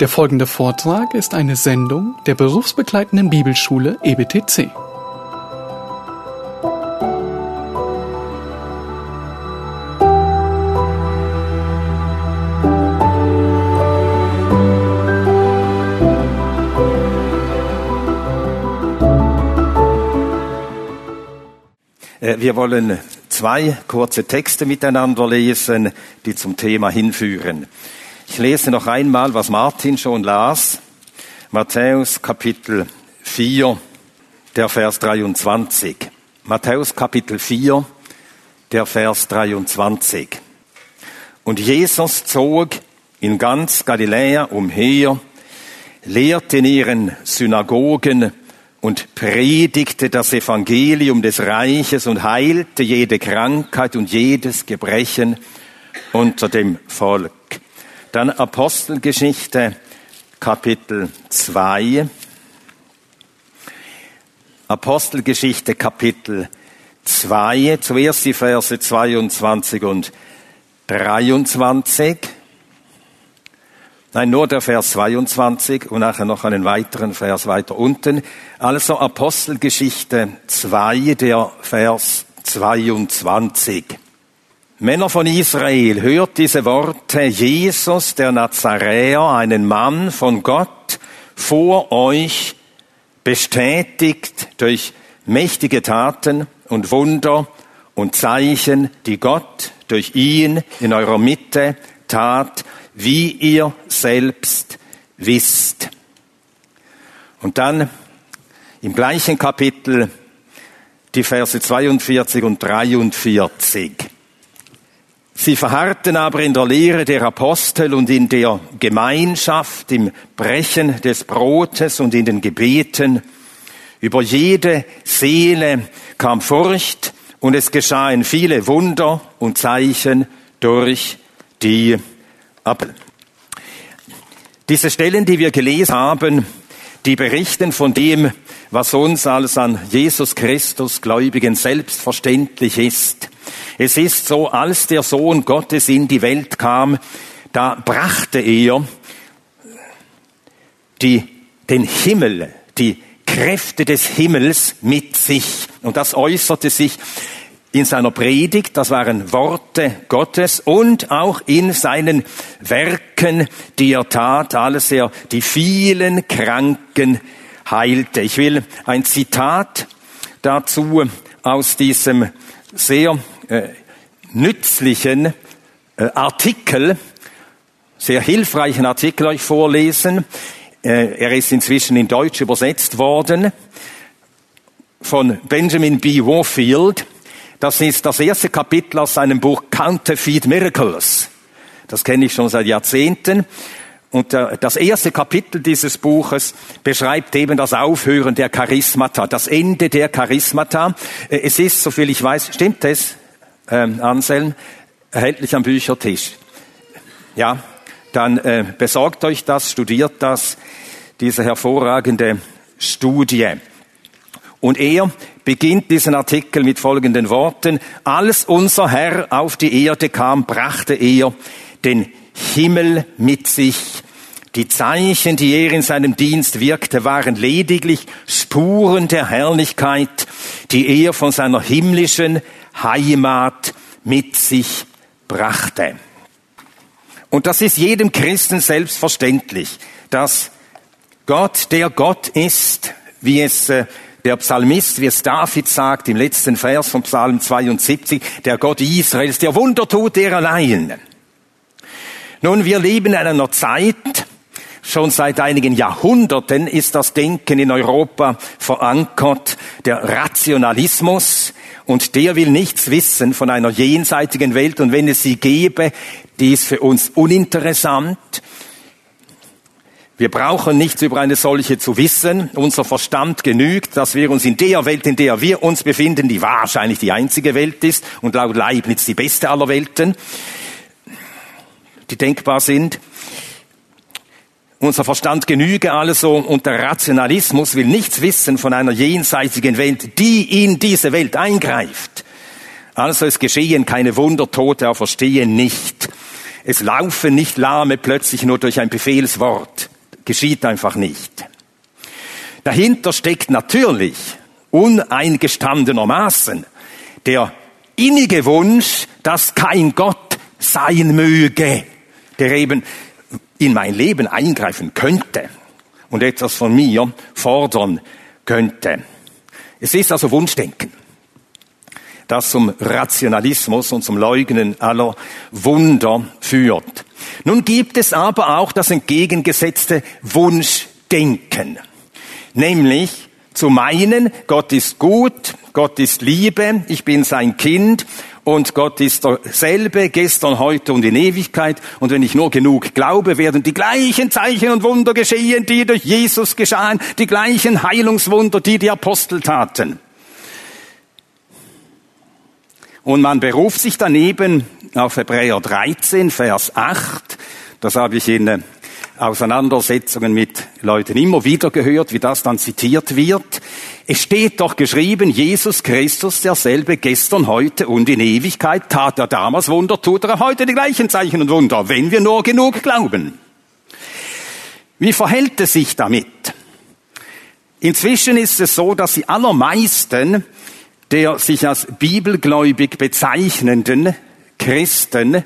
Der folgende Vortrag ist eine Sendung der berufsbegleitenden Bibelschule EBTC. Äh, Wir wollen zwei kurze Texte miteinander lesen, die zum Thema hinführen. Ich lese noch einmal, was Martin schon las. Matthäus Kapitel 4, der Vers 23. Matthäus Kapitel 4, der Vers 23. Und Jesus zog in ganz Galiläa umher, lehrte in ihren Synagogen und predigte das Evangelium des Reiches und heilte jede Krankheit und jedes Gebrechen unter dem Volk. Dann Apostelgeschichte Kapitel 2. Apostelgeschichte Kapitel 2. Zuerst die Verse 22 und 23. Nein, nur der Vers 22 und nachher noch einen weiteren Vers weiter unten. Also Apostelgeschichte 2, der Vers 22. Männer von Israel, hört diese Worte. Jesus, der Nazaräer, einen Mann von Gott, vor euch bestätigt durch mächtige Taten und Wunder und Zeichen, die Gott durch ihn in eurer Mitte tat, wie ihr selbst wisst. Und dann im gleichen Kapitel die Verse 42 und 43. Sie verharrten aber in der Lehre der Apostel und in der Gemeinschaft, im Brechen des Brotes und in den Gebeten. Über jede Seele kam Furcht und es geschahen viele Wunder und Zeichen durch die Apostel. Diese Stellen, die wir gelesen haben, die berichten von dem, was uns als an Jesus Christus Gläubigen selbstverständlich ist. Es ist so, als der Sohn Gottes in die Welt kam, da brachte er die, den Himmel, die Kräfte des Himmels mit sich. Und das äußerte sich in seiner Predigt, das waren Worte Gottes und auch in seinen Werken, die er tat, alles er die vielen Kranken heilte. Ich will ein Zitat dazu aus diesem sehr äh, nützlichen äh, Artikel, sehr hilfreichen Artikel euch vorlesen. Äh, er ist inzwischen in Deutsch übersetzt worden von Benjamin B. Warfield. Das ist das erste Kapitel aus seinem Buch Counterfeit Miracles. Das kenne ich schon seit Jahrzehnten. Und das erste Kapitel dieses Buches beschreibt eben das Aufhören der Charismata, das Ende der Charismata. Es ist, soviel ich weiß, stimmt es, ähm, Anselm, erhältlich am Büchertisch. Ja, dann äh, besorgt euch das, studiert das, diese hervorragende Studie. Und er beginnt diesen Artikel mit folgenden Worten. Als unser Herr auf die Erde kam, brachte er den Himmel mit sich. Die Zeichen, die er in seinem Dienst wirkte, waren lediglich Spuren der Herrlichkeit, die er von seiner himmlischen Heimat mit sich brachte. Und das ist jedem Christen selbstverständlich, dass Gott der Gott ist, wie es äh, der Psalmist, wie es David sagt im letzten Vers vom Psalm 72, der Gott Israels, der Wunder tut er allein. Nun, wir leben in einer Zeit, schon seit einigen Jahrhunderten ist das Denken in Europa verankert, der Rationalismus, und der will nichts wissen von einer jenseitigen Welt, und wenn es sie gäbe, die ist für uns uninteressant. Wir brauchen nichts über eine solche zu wissen. Unser Verstand genügt, dass wir uns in der Welt, in der wir uns befinden, die wahrscheinlich die einzige Welt ist und laut Leibniz die beste aller Welten, die denkbar sind. Unser Verstand genüge also und der Rationalismus will nichts wissen von einer jenseitigen Welt, die in diese Welt eingreift. Also es geschehen keine Wunder, Tote auferstehen nicht. Es laufen nicht Lahme plötzlich nur durch ein Befehlswort. geschieht einfach nicht. Dahinter steckt natürlich uneingestandenermaßen der innige Wunsch, dass kein Gott sein möge, der eben in mein Leben eingreifen könnte und etwas von mir fordern könnte. Es ist also Wunschdenken, das zum Rationalismus und zum Leugnen aller Wunder führt. Nun gibt es aber auch das entgegengesetzte Wunschdenken, nämlich zu meinen, Gott ist gut, Gott ist Liebe, ich bin sein Kind und Gott ist derselbe, gestern, heute und in Ewigkeit. Und wenn ich nur genug glaube, werden die gleichen Zeichen und Wunder geschehen, die durch Jesus geschahen, die gleichen Heilungswunder, die die Apostel taten. Und man beruft sich daneben auf Hebräer 13, Vers 8. Das habe ich in Auseinandersetzungen mit Leuten immer wieder gehört, wie das dann zitiert wird. Es steht doch geschrieben, Jesus Christus derselbe gestern, heute und in Ewigkeit tat er damals Wunder, tut er heute die gleichen Zeichen und Wunder, wenn wir nur genug glauben. Wie verhält es sich damit? Inzwischen ist es so, dass die allermeisten der sich als bibelgläubig bezeichnenden Christen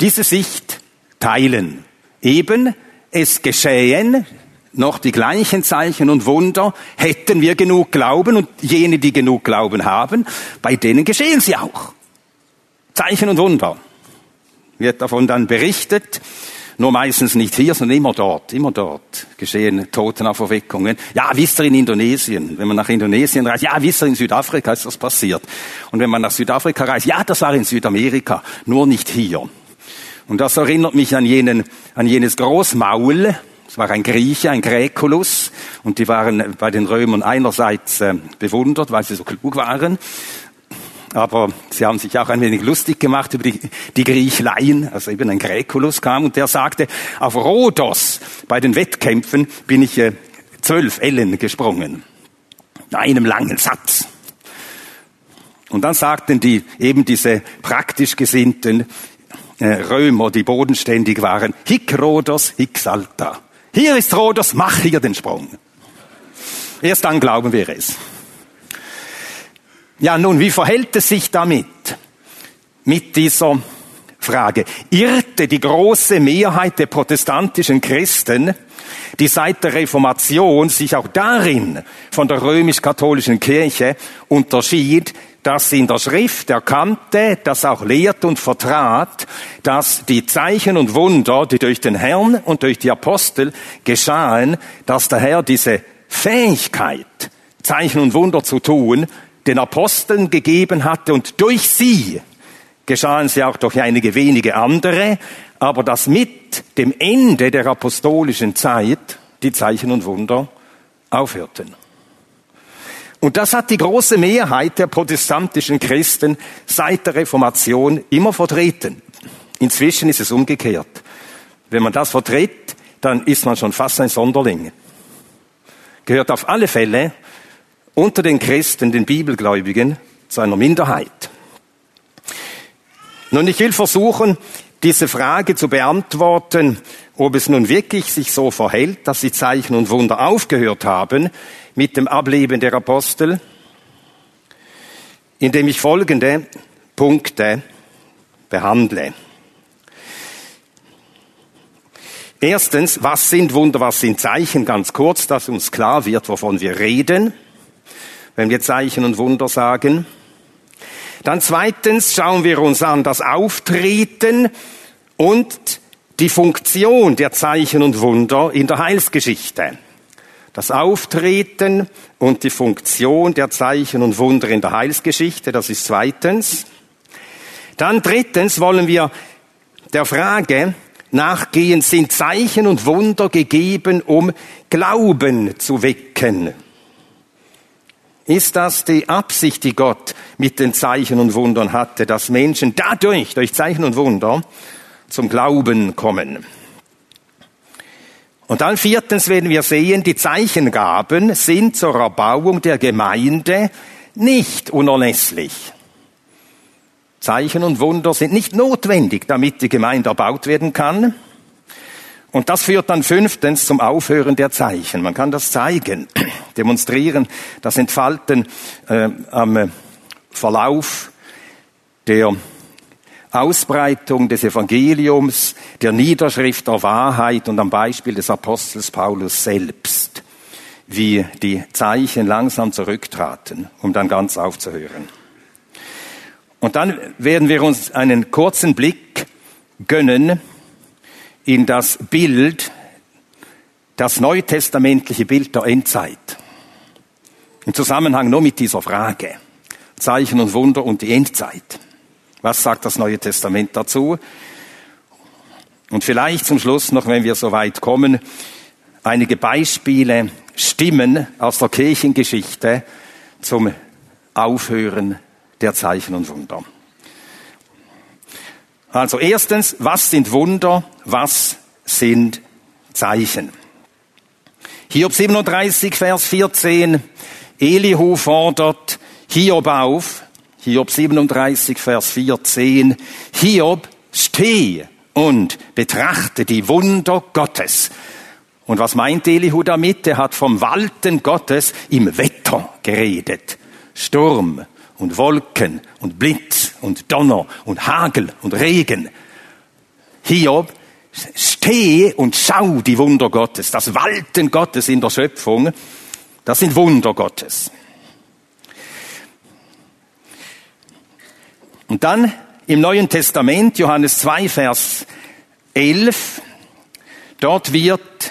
diese Sicht teilen. Eben, es geschehen noch die gleichen Zeichen und Wunder, hätten wir genug Glauben und jene, die genug Glauben haben, bei denen geschehen sie auch. Zeichen und Wunder. Wird davon dann berichtet, nur meistens nicht hier, sondern immer dort, immer dort geschehen Totenauferweckungen. Ja, wisst ihr in Indonesien, wenn man nach Indonesien reist, ja, wisst ihr in Südafrika ist das passiert. Und wenn man nach Südafrika reist, ja, das war in Südamerika, nur nicht hier. Und das erinnert mich an, jenen, an jenes Großmaul. Es war ein Grieche, ein Gräkulus. Und die waren bei den Römern einerseits äh, bewundert, weil sie so klug waren. Aber sie haben sich auch ein wenig lustig gemacht über die, die Griechleien. Also eben ein Gräkulus kam und der sagte, auf Rhodos bei den Wettkämpfen bin ich äh, zwölf Ellen gesprungen. In einem langen Satz. Und dann sagten die, eben diese praktisch Gesinnten, Römer, die bodenständig waren, hic Rhodos, hic salta. Hier ist Rhodos, mach hier den Sprung. Erst dann glauben wir es. Ja, nun, wie verhält es sich damit? Mit dieser Frage. Irrte die große Mehrheit der protestantischen Christen, die seit der Reformation sich auch darin von der römisch-katholischen Kirche unterschied, das in der Schrift erkannte, das auch lehrt und vertrat, dass die Zeichen und Wunder, die durch den Herrn und durch die Apostel geschahen, dass der Herr diese Fähigkeit, Zeichen und Wunder zu tun, den Aposteln gegeben hatte und durch sie geschahen sie auch durch einige wenige andere, aber dass mit dem Ende der apostolischen Zeit die Zeichen und Wunder aufhörten. Und das hat die große Mehrheit der protestantischen Christen seit der Reformation immer vertreten. Inzwischen ist es umgekehrt. Wenn man das vertritt, dann ist man schon fast ein Sonderling. Gehört auf alle Fälle unter den Christen, den Bibelgläubigen, zu einer Minderheit. Nun, ich will versuchen, diese Frage zu beantworten, ob es nun wirklich sich so verhält, dass die Zeichen und Wunder aufgehört haben mit dem Ableben der Apostel, indem ich folgende Punkte behandle. Erstens, was sind Wunder, was sind Zeichen? Ganz kurz, dass uns klar wird, wovon wir reden, wenn wir Zeichen und Wunder sagen. Dann zweitens schauen wir uns an das Auftreten und die Funktion der Zeichen und Wunder in der Heilsgeschichte. Das Auftreten und die Funktion der Zeichen und Wunder in der Heilsgeschichte, das ist zweitens. Dann drittens wollen wir der Frage nachgehen, sind Zeichen und Wunder gegeben, um Glauben zu wecken? Ist das die Absicht, die Gott mit den Zeichen und Wundern hatte, dass Menschen dadurch, durch Zeichen und Wunder, zum Glauben kommen? Und dann viertens werden wir sehen, die Zeichengaben sind zur Erbauung der Gemeinde nicht unerlässlich. Zeichen und Wunder sind nicht notwendig, damit die Gemeinde erbaut werden kann. Und das führt dann fünftens zum Aufhören der Zeichen. Man kann das zeigen, demonstrieren, das Entfalten äh, am Verlauf der Ausbreitung des Evangeliums, der Niederschrift der Wahrheit und am Beispiel des Apostels Paulus selbst, wie die Zeichen langsam zurücktraten, um dann ganz aufzuhören. Und dann werden wir uns einen kurzen Blick gönnen in das Bild, das neutestamentliche Bild der Endzeit. Im Zusammenhang nur mit dieser Frage. Zeichen und Wunder und die Endzeit. Was sagt das Neue Testament dazu? Und vielleicht zum Schluss noch, wenn wir so weit kommen, einige Beispiele, Stimmen aus der Kirchengeschichte zum Aufhören der Zeichen und Wunder. Also erstens, was sind Wunder? Was sind Zeichen? Hiob 37, Vers 14. Elihu fordert Hiob auf. Hiob 37, Vers 14. Hiob, steh und betrachte die Wunder Gottes. Und was meint Elihu damit? Er hat vom Walten Gottes im Wetter geredet. Sturm, und Wolken und Blitz und Donner und Hagel und Regen. Hiob, steh und schau die Wunder Gottes, das Walten Gottes in der Schöpfung, das sind Wunder Gottes. Und dann im Neuen Testament, Johannes 2, Vers 11, dort wird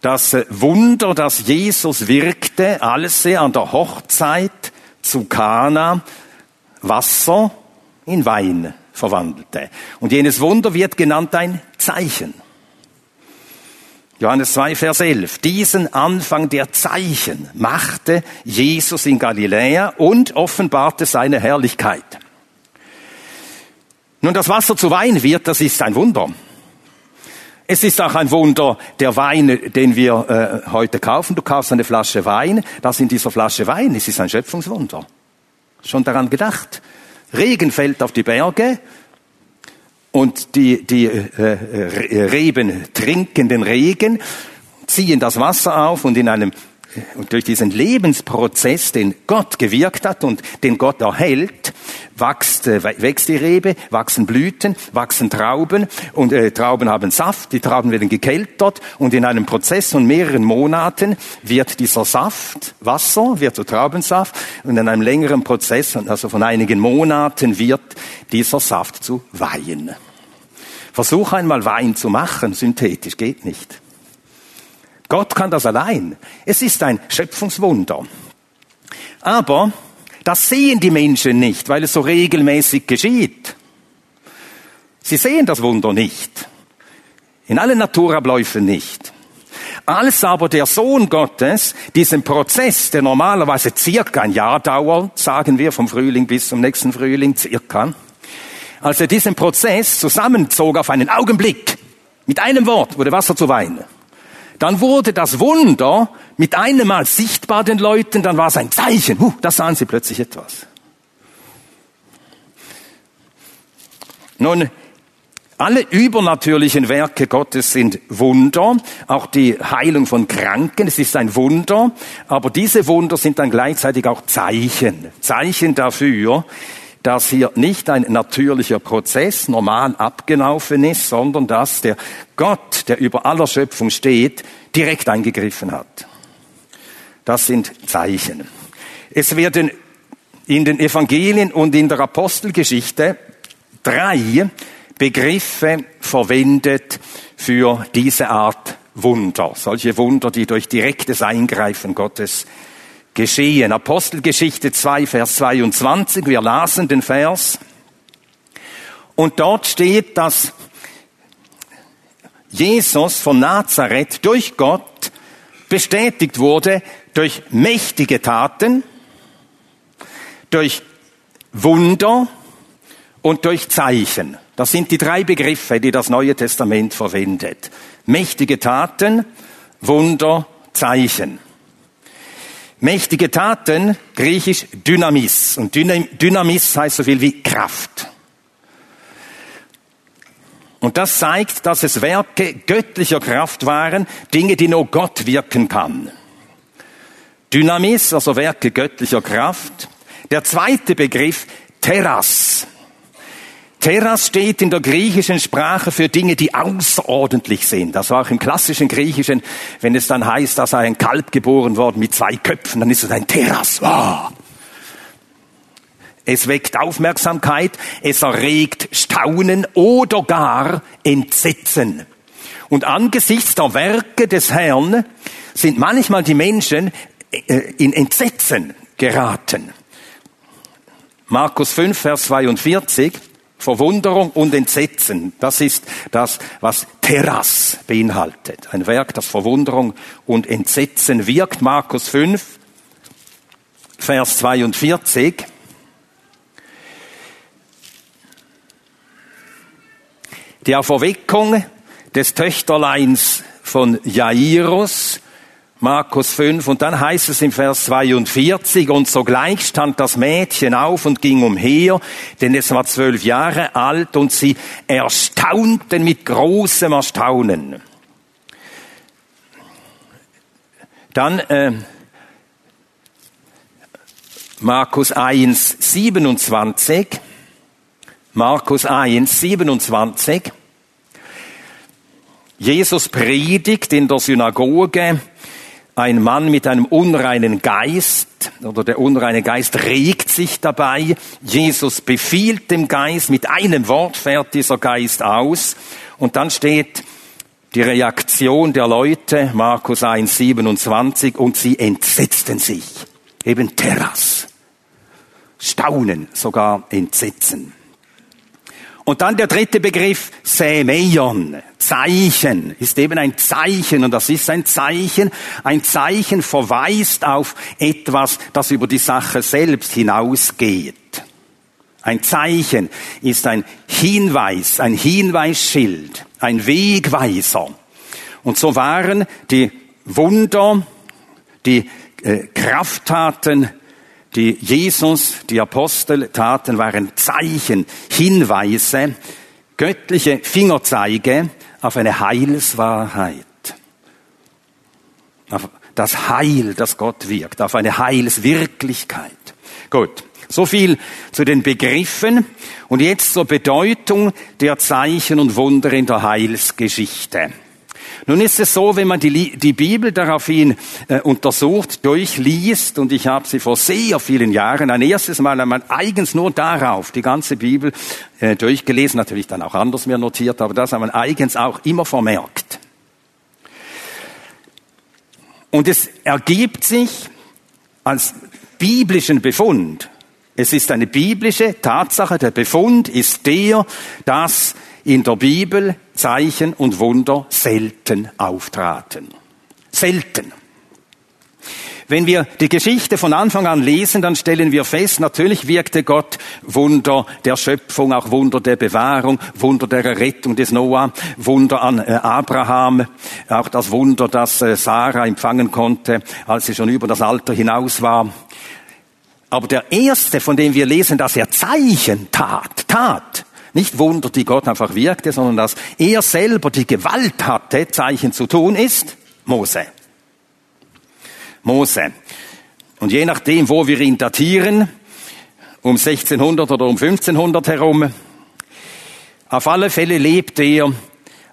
das Wunder, das Jesus wirkte, alles an der Hochzeit zu Kana Wasser in Wein verwandelte. Und jenes Wunder wird genannt ein Zeichen. Johannes 2, Vers 11. Diesen Anfang der Zeichen machte Jesus in Galiläa und offenbarte seine Herrlichkeit. Nun, das Wasser zu Wein wird, das ist ein Wunder. Es ist auch ein Wunder, der Wein, den wir äh, heute kaufen. Du kaufst eine Flasche Wein, das in dieser Flasche Wein, es ist ein Schöpfungswunder. Schon daran gedacht. Regen fällt auf die Berge und die, die äh, Reben trinken den Regen, ziehen das Wasser auf und in einem und durch diesen Lebensprozess, den Gott gewirkt hat und den Gott erhält, wächst, äh, wächst die Rebe, wachsen Blüten, wachsen Trauben und äh, Trauben haben Saft, die Trauben werden gekeltert und in einem Prozess von mehreren Monaten wird dieser Saft, Wasser, wird zu Traubensaft und in einem längeren Prozess, also von einigen Monaten, wird dieser Saft zu Wein. Versuch einmal Wein zu machen, synthetisch, geht nicht. Gott kann das allein. Es ist ein Schöpfungswunder. Aber das sehen die Menschen nicht, weil es so regelmäßig geschieht. Sie sehen das Wunder nicht. In allen Naturabläufen nicht. Als aber der Sohn Gottes diesen Prozess, der normalerweise circa ein Jahr dauert, sagen wir vom Frühling bis zum nächsten Frühling, circa, als er diesen Prozess zusammenzog auf einen Augenblick, mit einem Wort wurde Wasser zu Wein, dann wurde das Wunder mit einem Mal sichtbar den Leuten, dann war es ein Zeichen. Huh, da sahen sie plötzlich etwas. Nun, alle übernatürlichen Werke Gottes sind Wunder, auch die Heilung von Kranken, es ist ein Wunder, aber diese Wunder sind dann gleichzeitig auch Zeichen. Zeichen dafür, dass hier nicht ein natürlicher Prozess normal abgelaufen ist, sondern dass der Gott, der über aller Schöpfung steht, direkt eingegriffen hat. Das sind Zeichen. Es werden in den Evangelien und in der Apostelgeschichte drei Begriffe verwendet für diese Art Wunder, solche Wunder, die durch direktes Eingreifen Gottes geschehen. Apostelgeschichte 2, Vers 22, wir lasen den Vers. Und dort steht, dass Jesus von Nazareth durch Gott bestätigt wurde durch mächtige Taten, durch Wunder und durch Zeichen. Das sind die drei Begriffe, die das Neue Testament verwendet. Mächtige Taten, Wunder, Zeichen. Mächtige Taten, griechisch Dynamis. Und Dynamis heißt so viel wie Kraft. Und das zeigt, dass es Werke göttlicher Kraft waren, Dinge, die nur Gott wirken kann. Dynamis, also Werke göttlicher Kraft. Der zweite Begriff, Terras. Terras steht in der griechischen Sprache für Dinge, die außerordentlich sind. Also auch im klassischen Griechischen, wenn es dann heißt, da sei ein Kalb geboren worden mit zwei Köpfen, dann ist es ein Terras. Wow. Es weckt Aufmerksamkeit, es erregt Staunen oder gar Entsetzen. Und angesichts der Werke des Herrn sind manchmal die Menschen äh, in Entsetzen geraten. Markus 5, Vers 42. Verwunderung und Entsetzen, das ist das, was Terras beinhaltet. Ein Werk, das Verwunderung und Entsetzen wirkt. Markus 5, Vers 42. Die Auferweckung des Töchterleins von Jairus, Markus 5, und dann heißt es im Vers 42, und sogleich stand das Mädchen auf und ging umher, denn es war zwölf Jahre alt, und sie erstaunten mit großem Erstaunen. Dann äh, Markus 1, 27. Markus 1, 27. Jesus predigt in der Synagoge, ein Mann mit einem unreinen Geist oder der unreine Geist regt sich dabei. Jesus befiehlt dem Geist, mit einem Wort fährt dieser Geist aus. Und dann steht die Reaktion der Leute, Markus 1, 27, und sie entsetzten sich. Eben Terras. Staunen, sogar Entsetzen. Und dann der dritte Begriff, Sämeion, Zeichen, ist eben ein Zeichen und das ist ein Zeichen. Ein Zeichen verweist auf etwas, das über die Sache selbst hinausgeht. Ein Zeichen ist ein Hinweis, ein Hinweisschild, ein Wegweiser. Und so waren die Wunder, die äh, Krafttaten die Jesus, die Apostel taten, waren Zeichen, Hinweise, göttliche Fingerzeige auf eine Heilswahrheit. Auf das Heil, das Gott wirkt, auf eine Heilswirklichkeit. Gut. So viel zu den Begriffen und jetzt zur Bedeutung der Zeichen und Wunder in der Heilsgeschichte. Nun ist es so, wenn man die, die Bibel daraufhin äh, untersucht, durchliest, und ich habe sie vor sehr vielen Jahren ein erstes Mal einmal eigens nur darauf die ganze Bibel äh, durchgelesen, natürlich dann auch anders mir notiert, aber das haben wir eigens auch immer vermerkt. Und es ergibt sich als biblischen Befund, es ist eine biblische Tatsache, der Befund ist der, dass in der Bibel Zeichen und Wunder selten auftraten. Selten. Wenn wir die Geschichte von Anfang an lesen, dann stellen wir fest, natürlich wirkte Gott Wunder der Schöpfung, auch Wunder der Bewahrung, Wunder der Errettung des Noah, Wunder an äh, Abraham, auch das Wunder, das äh, Sarah empfangen konnte, als sie schon über das Alter hinaus war. Aber der erste, von dem wir lesen, dass er Zeichen tat, tat, nicht Wunder, die Gott einfach wirkte, sondern dass er selber die Gewalt hatte, Zeichen zu tun, ist Mose. Mose. Und je nachdem, wo wir ihn datieren, um 1600 oder um 1500 herum, auf alle Fälle lebte er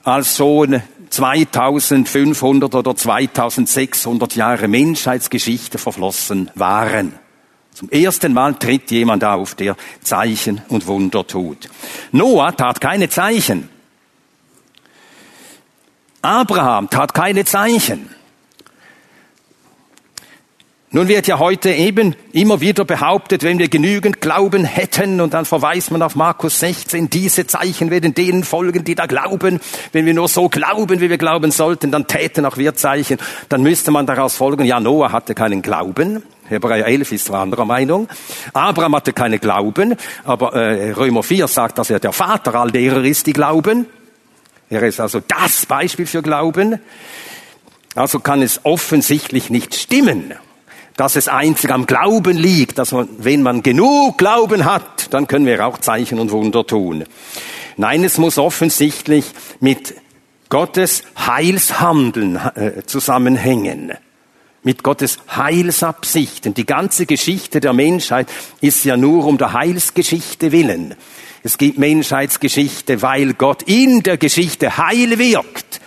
als Sohn 2500 oder 2600 Jahre Menschheitsgeschichte verflossen waren. Zum ersten Mal tritt jemand auf, der Zeichen und Wunder tut. Noah tat keine Zeichen. Abraham tat keine Zeichen. Nun wird ja heute eben immer wieder behauptet, wenn wir genügend Glauben hätten, und dann verweist man auf Markus 16, diese Zeichen werden denen folgen, die da glauben. Wenn wir nur so glauben, wie wir glauben sollten, dann täten auch wir Zeichen. Dann müsste man daraus folgen, ja, Noah hatte keinen Glauben. Hebräer 11 ist zwar anderer Meinung. Abraham hatte keine Glauben, aber äh, Römer 4 sagt, dass er der Vater all derer ist, die glauben. Er ist also das Beispiel für Glauben. Also kann es offensichtlich nicht stimmen dass es einzig am Glauben liegt, dass man, wenn man genug Glauben hat, dann können wir auch Zeichen und Wunder tun. Nein, es muss offensichtlich mit Gottes Heilshandeln äh, zusammenhängen. Mit Gottes Heilsabsichten. Die ganze Geschichte der Menschheit ist ja nur um der Heilsgeschichte willen. Es gibt Menschheitsgeschichte, weil Gott in der Geschichte Heil wirkt.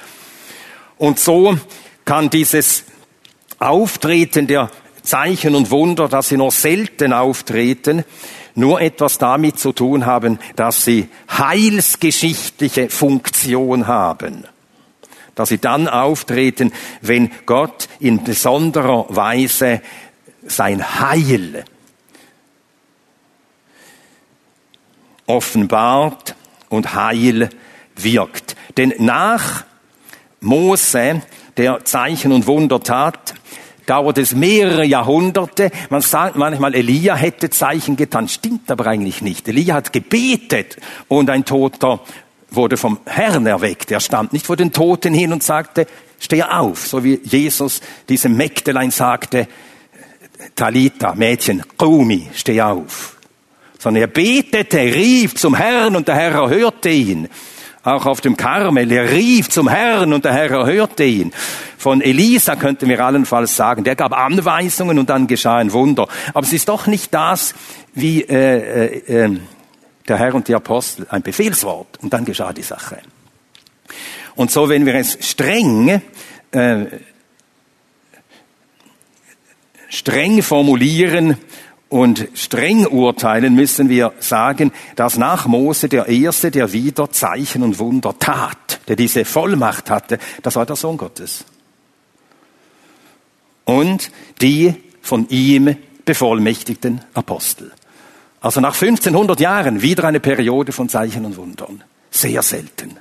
Und so kann dieses Auftreten der Zeichen und Wunder, dass sie nur selten auftreten, nur etwas damit zu tun haben, dass sie heilsgeschichtliche Funktion haben. Dass sie dann auftreten, wenn Gott in besonderer Weise sein Heil offenbart und Heil wirkt. Denn nach Mose, der Zeichen und Wunder tat, dauert es mehrere Jahrhunderte. Man sagt manchmal, Elia hätte Zeichen getan. Stimmt aber eigentlich nicht. Elia hat gebetet und ein Toter wurde vom Herrn erweckt. Er stand nicht vor den Toten hin und sagte, steh auf, so wie Jesus diesem Mägdelein sagte, Talita, Mädchen, Qumi, steh auf. Sondern er betete, rief zum Herrn und der Herr erhörte ihn auch auf dem Karmel. Er rief zum Herrn und der Herr erhörte ihn. Von Elisa könnten wir allenfalls sagen, der gab Anweisungen und dann geschah ein Wunder. Aber es ist doch nicht das, wie äh, äh, äh, der Herr und die Apostel, ein Befehlswort und dann geschah die Sache. Und so, wenn wir es streng äh, streng formulieren, und streng urteilen, müssen wir sagen, dass nach Mose der Erste, der wieder Zeichen und Wunder tat, der diese Vollmacht hatte, das war der Sohn Gottes. Und die von ihm bevollmächtigten Apostel. Also nach 1500 Jahren wieder eine Periode von Zeichen und Wundern. Sehr selten.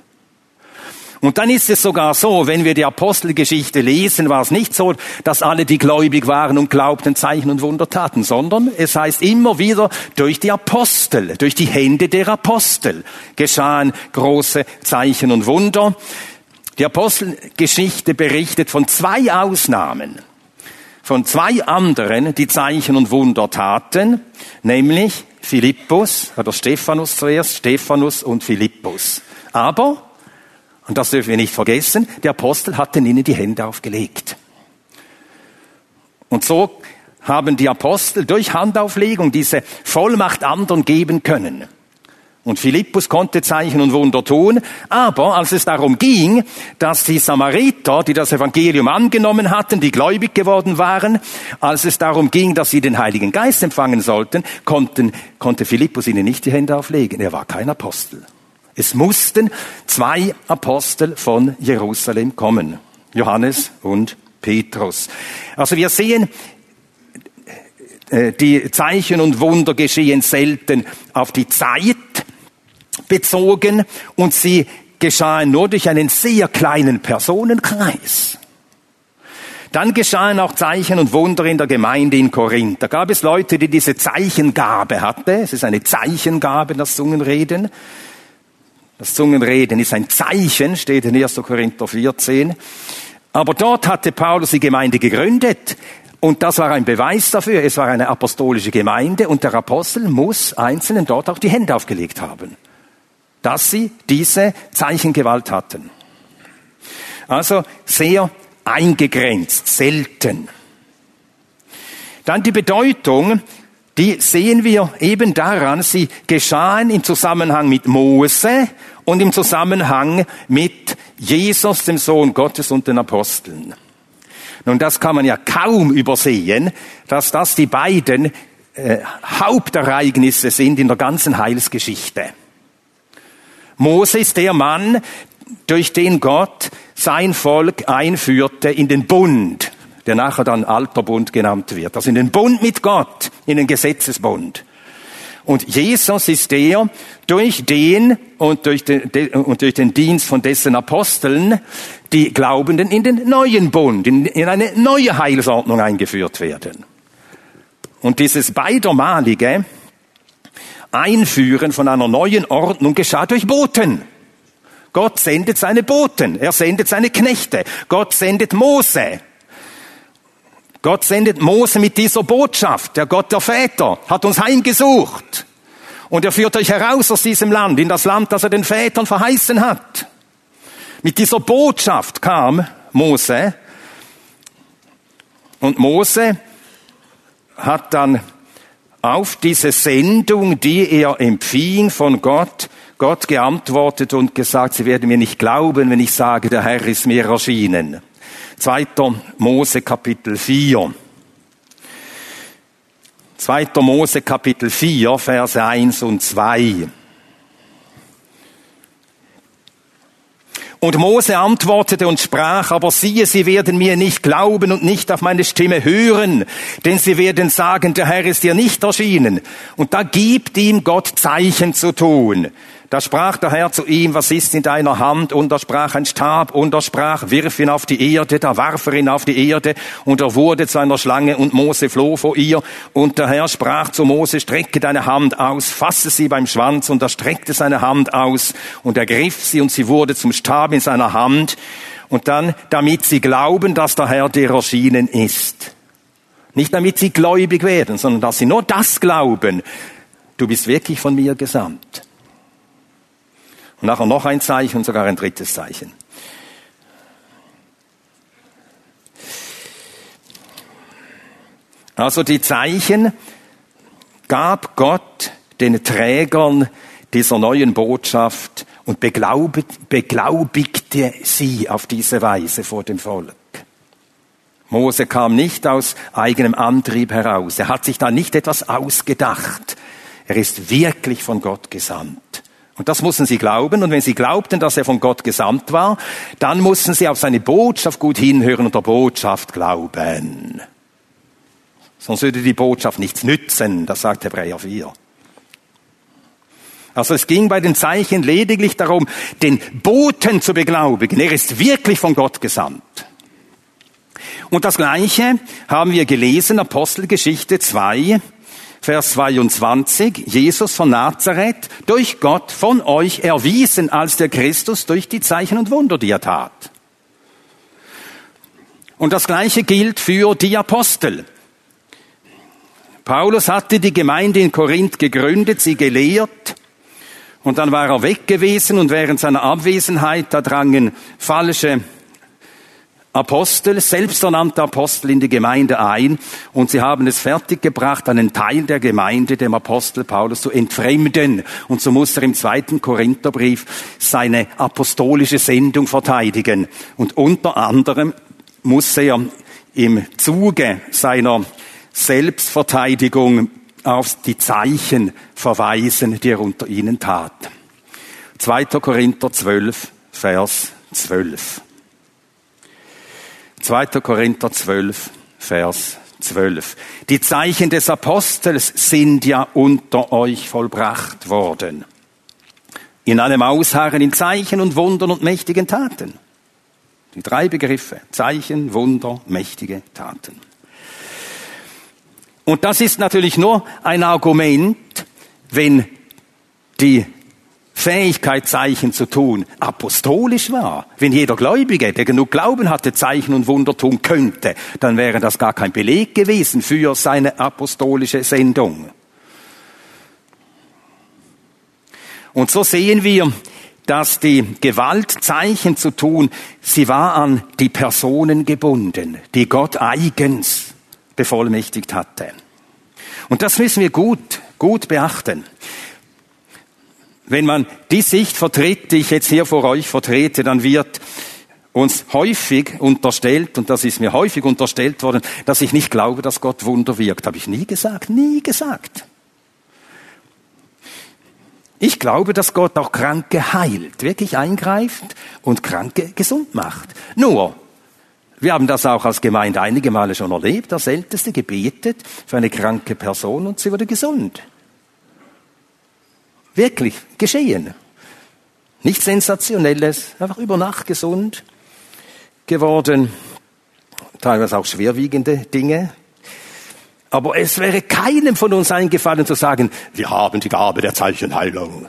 Und dann ist es sogar so, wenn wir die Apostelgeschichte lesen, war es nicht so, dass alle, die gläubig waren und glaubten, Zeichen und Wunder taten, sondern es heißt immer wieder, durch die Apostel, durch die Hände der Apostel geschahen große Zeichen und Wunder. Die Apostelgeschichte berichtet von zwei Ausnahmen, von zwei anderen, die Zeichen und Wunder taten, nämlich Philippus, oder Stephanus zuerst, Stephanus und Philippus. Aber und das dürfen wir nicht vergessen, der Apostel hatten ihnen die Hände aufgelegt. Und so haben die Apostel durch Handauflegung diese Vollmacht anderen geben können. Und Philippus konnte Zeichen und Wunder tun, aber als es darum ging, dass die Samariter, die das Evangelium angenommen hatten, die gläubig geworden waren, als es darum ging, dass sie den Heiligen Geist empfangen sollten, konnten, konnte Philippus ihnen nicht die Hände auflegen. Er war kein Apostel. Es mussten zwei Apostel von Jerusalem kommen. Johannes und Petrus. Also wir sehen, äh, die Zeichen und Wunder geschehen selten auf die Zeit bezogen und sie geschahen nur durch einen sehr kleinen Personenkreis. Dann geschahen auch Zeichen und Wunder in der Gemeinde in Korinth. Da gab es Leute, die diese Zeichengabe hatten. Es ist eine Zeichengabe, das Zungenreden. Das Zungenreden ist ein Zeichen, steht in 1. Korinther 14. Aber dort hatte Paulus die Gemeinde gegründet. Und das war ein Beweis dafür. Es war eine apostolische Gemeinde und der Apostel muss Einzelnen dort auch die Hände aufgelegt haben, dass sie diese Zeichengewalt hatten. Also sehr eingegrenzt, selten. Dann die Bedeutung die sehen wir eben daran, sie geschahen im Zusammenhang mit Mose und im Zusammenhang mit Jesus, dem Sohn Gottes und den Aposteln. Nun, das kann man ja kaum übersehen, dass das die beiden äh, Hauptereignisse sind in der ganzen Heilsgeschichte. Mose ist der Mann, durch den Gott sein Volk einführte in den Bund der nachher dann alter Bund genannt wird. Also in den Bund mit Gott, in den Gesetzesbund. Und Jesus ist der, durch den und durch den, und durch den Dienst von dessen Aposteln die Glaubenden in den neuen Bund, in, in eine neue Heilsordnung eingeführt werden. Und dieses beidermalige Einführen von einer neuen Ordnung geschah durch Boten. Gott sendet seine Boten, er sendet seine Knechte, Gott sendet Mose, Gott sendet Mose mit dieser Botschaft. Der Gott der Väter hat uns heimgesucht. Und er führt euch heraus aus diesem Land, in das Land, das er den Vätern verheißen hat. Mit dieser Botschaft kam Mose. Und Mose hat dann auf diese Sendung, die er empfing von Gott, Gott geantwortet und gesagt, sie werden mir nicht glauben, wenn ich sage, der Herr ist mir erschienen. Zweiter Mose Kapitel 4. 2. Mose Kapitel 4, Verse 1 und 2. Und Mose antwortete und sprach, aber siehe, sie werden mir nicht glauben und nicht auf meine Stimme hören, denn sie werden sagen, der Herr ist dir nicht erschienen. Und da gibt ihm Gott Zeichen zu tun. Da sprach der Herr zu ihm, was ist in deiner Hand? Und er sprach ein Stab, und er sprach, wirf ihn auf die Erde. Da warf er ihn auf die Erde, und er wurde zu einer Schlange, und Mose floh vor ihr. Und der Herr sprach zu Mose, strecke deine Hand aus, fasse sie beim Schwanz, und er streckte seine Hand aus, und ergriff sie, und sie wurde zum Stab in seiner Hand. Und dann, damit sie glauben, dass der Herr dir erschienen ist. Nicht damit sie gläubig werden, sondern dass sie nur das glauben. Du bist wirklich von mir gesandt. Und nachher noch ein Zeichen und sogar ein drittes Zeichen. Also die Zeichen gab Gott den Trägern dieser neuen Botschaft und beglaubigte sie auf diese Weise vor dem Volk. Mose kam nicht aus eigenem Antrieb heraus. Er hat sich da nicht etwas ausgedacht. Er ist wirklich von Gott gesandt. Und das mussten sie glauben. Und wenn sie glaubten, dass er von Gott gesandt war, dann mussten sie auf seine Botschaft gut hinhören und der Botschaft glauben. Sonst würde die Botschaft nichts nützen, das sagt Hebräer 4. Also es ging bei den Zeichen lediglich darum, den Boten zu beglaubigen. Er ist wirklich von Gott gesandt. Und das Gleiche haben wir gelesen, Apostelgeschichte 2, Vers 22, Jesus von Nazareth, durch Gott von euch erwiesen als der Christus durch die Zeichen und Wunder, die er tat. Und das Gleiche gilt für die Apostel. Paulus hatte die Gemeinde in Korinth gegründet, sie gelehrt, und dann war er weg gewesen und während seiner Abwesenheit, da drangen falsche Apostel, selbsternannte Apostel in die Gemeinde ein und sie haben es fertiggebracht, einen Teil der Gemeinde dem Apostel Paulus zu entfremden. Und so muss er im zweiten Korintherbrief seine apostolische Sendung verteidigen. Und unter anderem muss er im Zuge seiner Selbstverteidigung auf die Zeichen verweisen, die er unter ihnen tat. 2. Korinther 12, Vers 12. 2. Korinther 12, Vers 12. Die Zeichen des Apostels sind ja unter euch vollbracht worden. In allem Ausharren in Zeichen und Wundern und mächtigen Taten. Die drei Begriffe. Zeichen, Wunder, mächtige Taten. Und das ist natürlich nur ein Argument, wenn die Fähigkeit, Zeichen zu tun, apostolisch war. Wenn jeder Gläubige, der genug Glauben hatte, Zeichen und Wunder tun könnte, dann wäre das gar kein Beleg gewesen für seine apostolische Sendung. Und so sehen wir, dass die Gewalt, Zeichen zu tun, sie war an die Personen gebunden, die Gott eigens bevollmächtigt hatte. Und das müssen wir gut, gut beachten. Wenn man die Sicht vertritt, die ich jetzt hier vor euch vertrete, dann wird uns häufig unterstellt, und das ist mir häufig unterstellt worden, dass ich nicht glaube, dass Gott Wunder wirkt. Habe ich nie gesagt, nie gesagt. Ich glaube, dass Gott auch Kranke heilt, wirklich eingreift und Kranke gesund macht. Nur, wir haben das auch als Gemeinde einige Male schon erlebt, das Älteste gebetet für eine kranke Person und sie wurde gesund. Wirklich geschehen. Nichts Sensationelles, einfach über Nacht gesund geworden. Teilweise auch schwerwiegende Dinge. Aber es wäre keinem von uns eingefallen zu sagen, wir haben die Gabe der Zeichenheilung.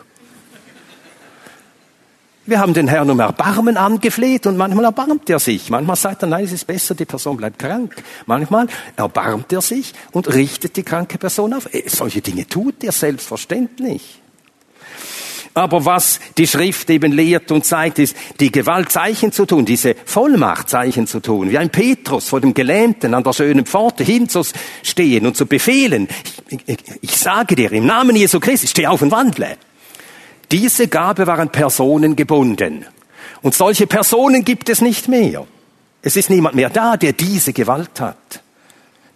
Wir haben den Herrn um Erbarmen angefleht und manchmal erbarmt er sich. Manchmal sagt er, nein, es ist besser, die Person bleibt krank. Manchmal erbarmt er sich und richtet die kranke Person auf. Solche Dinge tut er selbstverständlich. Aber was die Schrift eben lehrt und zeigt, ist, die Gewalt Zeichen zu tun, diese Vollmacht Zeichen zu tun, wie ein Petrus vor dem Gelähmten an der schönen Pforte hinzustehen und zu befehlen. Ich, ich, ich sage dir, im Namen Jesu Christi, steh auf und wandle. Diese Gabe waren personengebunden. Und solche Personen gibt es nicht mehr. Es ist niemand mehr da, der diese Gewalt hat.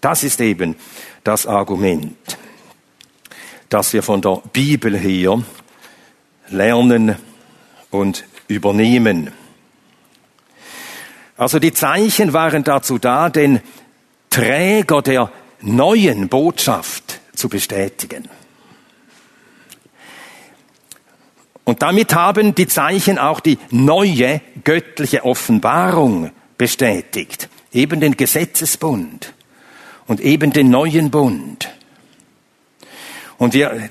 Das ist eben das Argument, das wir von der Bibel her lernen und übernehmen. Also die Zeichen waren dazu da, den Träger der neuen Botschaft zu bestätigen. Und damit haben die Zeichen auch die neue göttliche Offenbarung bestätigt. Eben den Gesetzesbund und eben den neuen Bund. Und wir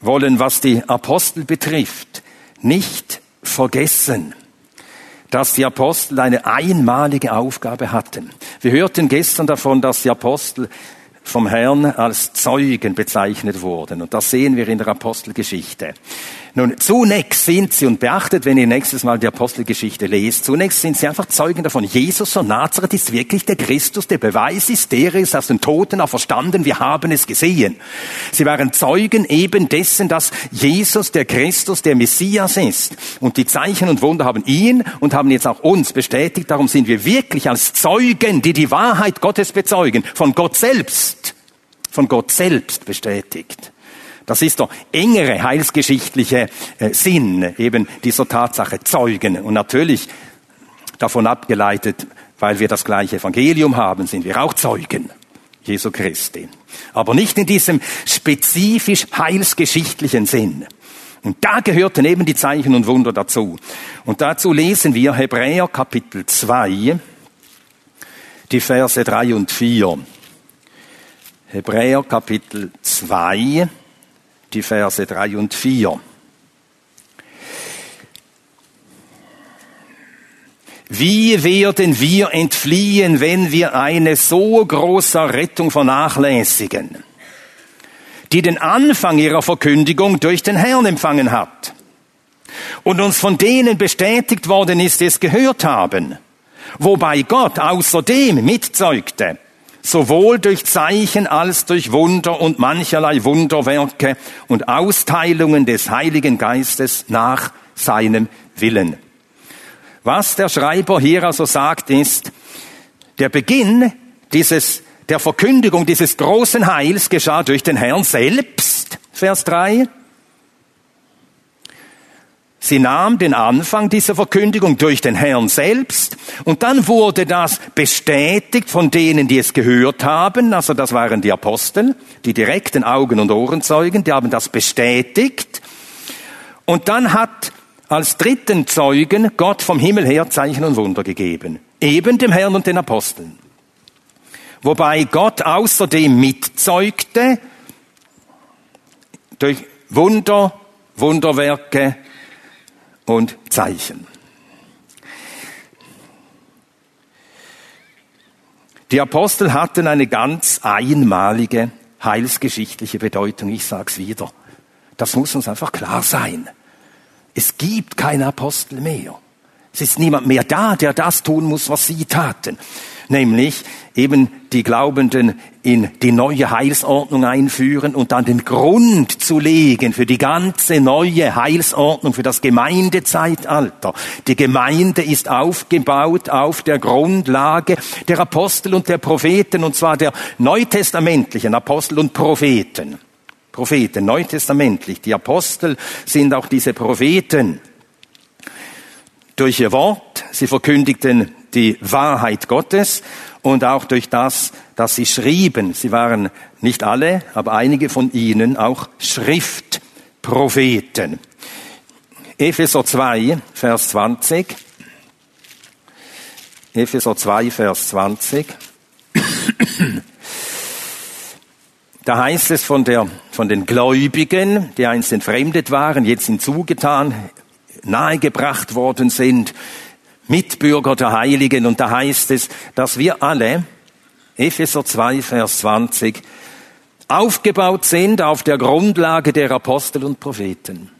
wollen, was die Apostel betrifft, nicht vergessen, dass die Apostel eine einmalige Aufgabe hatten. Wir hörten gestern davon, dass die Apostel vom Herrn als Zeugen bezeichnet wurden. Und das sehen wir in der Apostelgeschichte. Nun, zunächst sind sie, und beachtet, wenn ihr nächstes Mal die Apostelgeschichte lest, zunächst sind sie einfach Zeugen davon, Jesus von Nazareth ist wirklich der Christus, der Beweis ist, der ist aus den Toten auferstanden, wir haben es gesehen. Sie waren Zeugen eben dessen, dass Jesus der Christus, der Messias ist. Und die Zeichen und Wunder haben ihn und haben jetzt auch uns bestätigt, darum sind wir wirklich als Zeugen, die die Wahrheit Gottes bezeugen, von Gott selbst, von Gott selbst bestätigt. Das ist der engere heilsgeschichtliche äh, Sinn eben dieser Tatsache Zeugen. Und natürlich davon abgeleitet, weil wir das gleiche Evangelium haben, sind wir auch Zeugen Jesu Christi. Aber nicht in diesem spezifisch heilsgeschichtlichen Sinn. Und da gehörten eben die Zeichen und Wunder dazu. Und dazu lesen wir Hebräer Kapitel 2, die Verse 3 und 4. Hebräer Kapitel 2, die Verse 3 und 4. Wie werden wir entfliehen, wenn wir eine so große Rettung vernachlässigen, die den Anfang ihrer Verkündigung durch den Herrn empfangen hat und uns von denen bestätigt worden ist, die es gehört haben, wobei Gott außerdem mitzeugte, sowohl durch Zeichen als durch Wunder und mancherlei Wunderwerke und Austeilungen des Heiligen Geistes nach seinem Willen. Was der Schreiber hier also sagt, ist, der Beginn dieses, der Verkündigung dieses großen Heils geschah durch den Herrn selbst, Vers 3, Sie nahm den Anfang dieser Verkündigung durch den Herrn selbst und dann wurde das bestätigt von denen, die es gehört haben. Also das waren die Apostel, die direkten Augen- und Ohrenzeugen, die haben das bestätigt. Und dann hat als dritten Zeugen Gott vom Himmel her Zeichen und Wunder gegeben. Eben dem Herrn und den Aposteln. Wobei Gott außerdem mitzeugte durch Wunder, Wunderwerke, und Zeichen. Die Apostel hatten eine ganz einmalige heilsgeschichtliche Bedeutung. Ich sag's wieder. Das muss uns einfach klar sein. Es gibt keine Apostel mehr. Es ist niemand mehr da, der das tun muss, was sie taten nämlich eben die Glaubenden in die neue Heilsordnung einführen und dann den Grund zu legen für die ganze neue Heilsordnung, für das Gemeindezeitalter. Die Gemeinde ist aufgebaut auf der Grundlage der Apostel und der Propheten, und zwar der neutestamentlichen Apostel und Propheten. Propheten, neutestamentlich. Die Apostel sind auch diese Propheten. Durch ihr Wort, sie verkündigten die Wahrheit Gottes und auch durch das, dass sie schrieben. Sie waren nicht alle, aber einige von ihnen auch Schriftpropheten. Epheser 2, Vers 20. Epheser 2, Vers 20. Da heißt es von, der, von den Gläubigen, die einst entfremdet waren, jetzt hinzugetan, nahegebracht worden sind, Mitbürger der Heiligen. Und da heißt es, dass wir alle, Epheser 2, Vers 20, aufgebaut sind auf der Grundlage der Apostel und Propheten,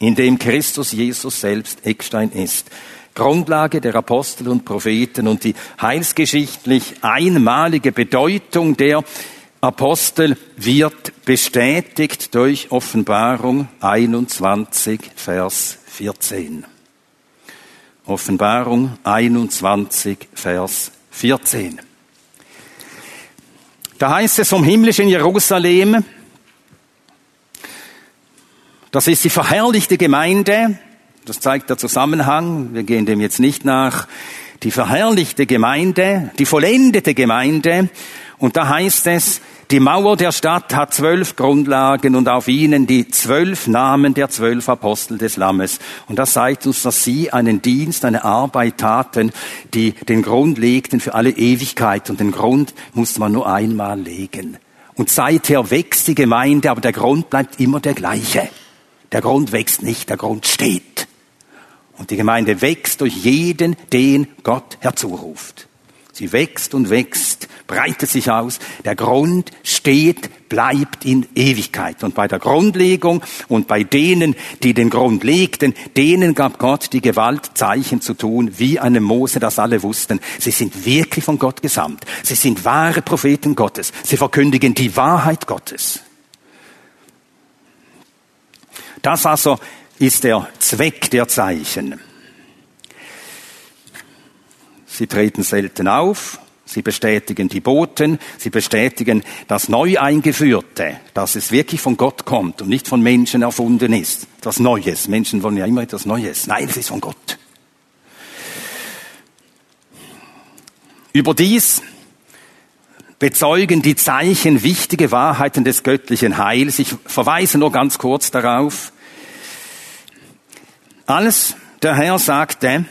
in dem Christus Jesus selbst Eckstein ist. Grundlage der Apostel und Propheten und die heilsgeschichtlich einmalige Bedeutung der Apostel wird bestätigt durch Offenbarung 21, Vers 14. Offenbarung 21, Vers 14. Da heißt es vom himmlischen Jerusalem, das ist die verherrlichte Gemeinde, das zeigt der Zusammenhang, wir gehen dem jetzt nicht nach, die verherrlichte Gemeinde, die vollendete Gemeinde, und da heißt es, die Mauer der Stadt hat zwölf Grundlagen und auf ihnen die zwölf Namen der zwölf Apostel des Lammes. Und das zeigt uns, dass sie einen Dienst, eine Arbeit taten, die den Grund legten für alle Ewigkeit. Und den Grund musste man nur einmal legen. Und seither wächst die Gemeinde, aber der Grund bleibt immer der gleiche. Der Grund wächst nicht, der Grund steht. Und die Gemeinde wächst durch jeden, den Gott herzuruft. Sie wächst und wächst, breitet sich aus. Der Grund steht, bleibt in Ewigkeit. Und bei der Grundlegung und bei denen, die den Grund legten, denen gab Gott die Gewalt, Zeichen zu tun, wie einem Mose, das alle wussten. Sie sind wirklich von Gott gesandt. Sie sind wahre Propheten Gottes. Sie verkündigen die Wahrheit Gottes. Das also ist der Zweck der Zeichen. Sie treten selten auf. Sie bestätigen die Boten. Sie bestätigen das Neu-Eingeführte, dass es wirklich von Gott kommt und nicht von Menschen erfunden ist. Das Neues. Menschen wollen ja immer etwas Neues. Nein, es ist von Gott. Überdies bezeugen die Zeichen wichtige Wahrheiten des göttlichen Heils. Ich verweise nur ganz kurz darauf. Als der Herr sagte,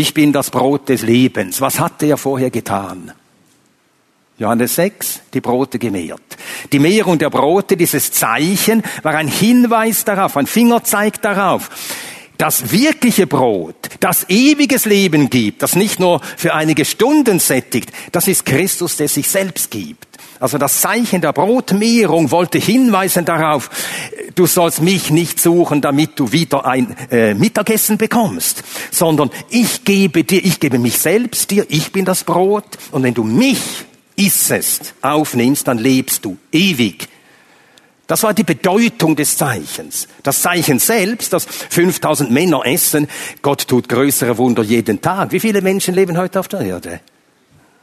ich bin das Brot des Lebens. Was hatte er vorher getan? Johannes 6, die Brote gemehrt. Die Mehrung der Brote, dieses Zeichen, war ein Hinweis darauf, ein Fingerzeig darauf, das wirkliche Brot, das ewiges Leben gibt, das nicht nur für einige Stunden sättigt, das ist Christus, der sich selbst gibt. Also das Zeichen der Brotmehrung wollte hinweisen darauf, du sollst mich nicht suchen, damit du wieder ein äh, Mittagessen bekommst, sondern ich gebe dir, ich gebe mich selbst dir, ich bin das Brot und wenn du mich issest, aufnimmst, dann lebst du ewig. Das war die Bedeutung des Zeichens. Das Zeichen selbst, dass 5000 Männer essen, Gott tut größere Wunder jeden Tag. Wie viele Menschen leben heute auf der Erde?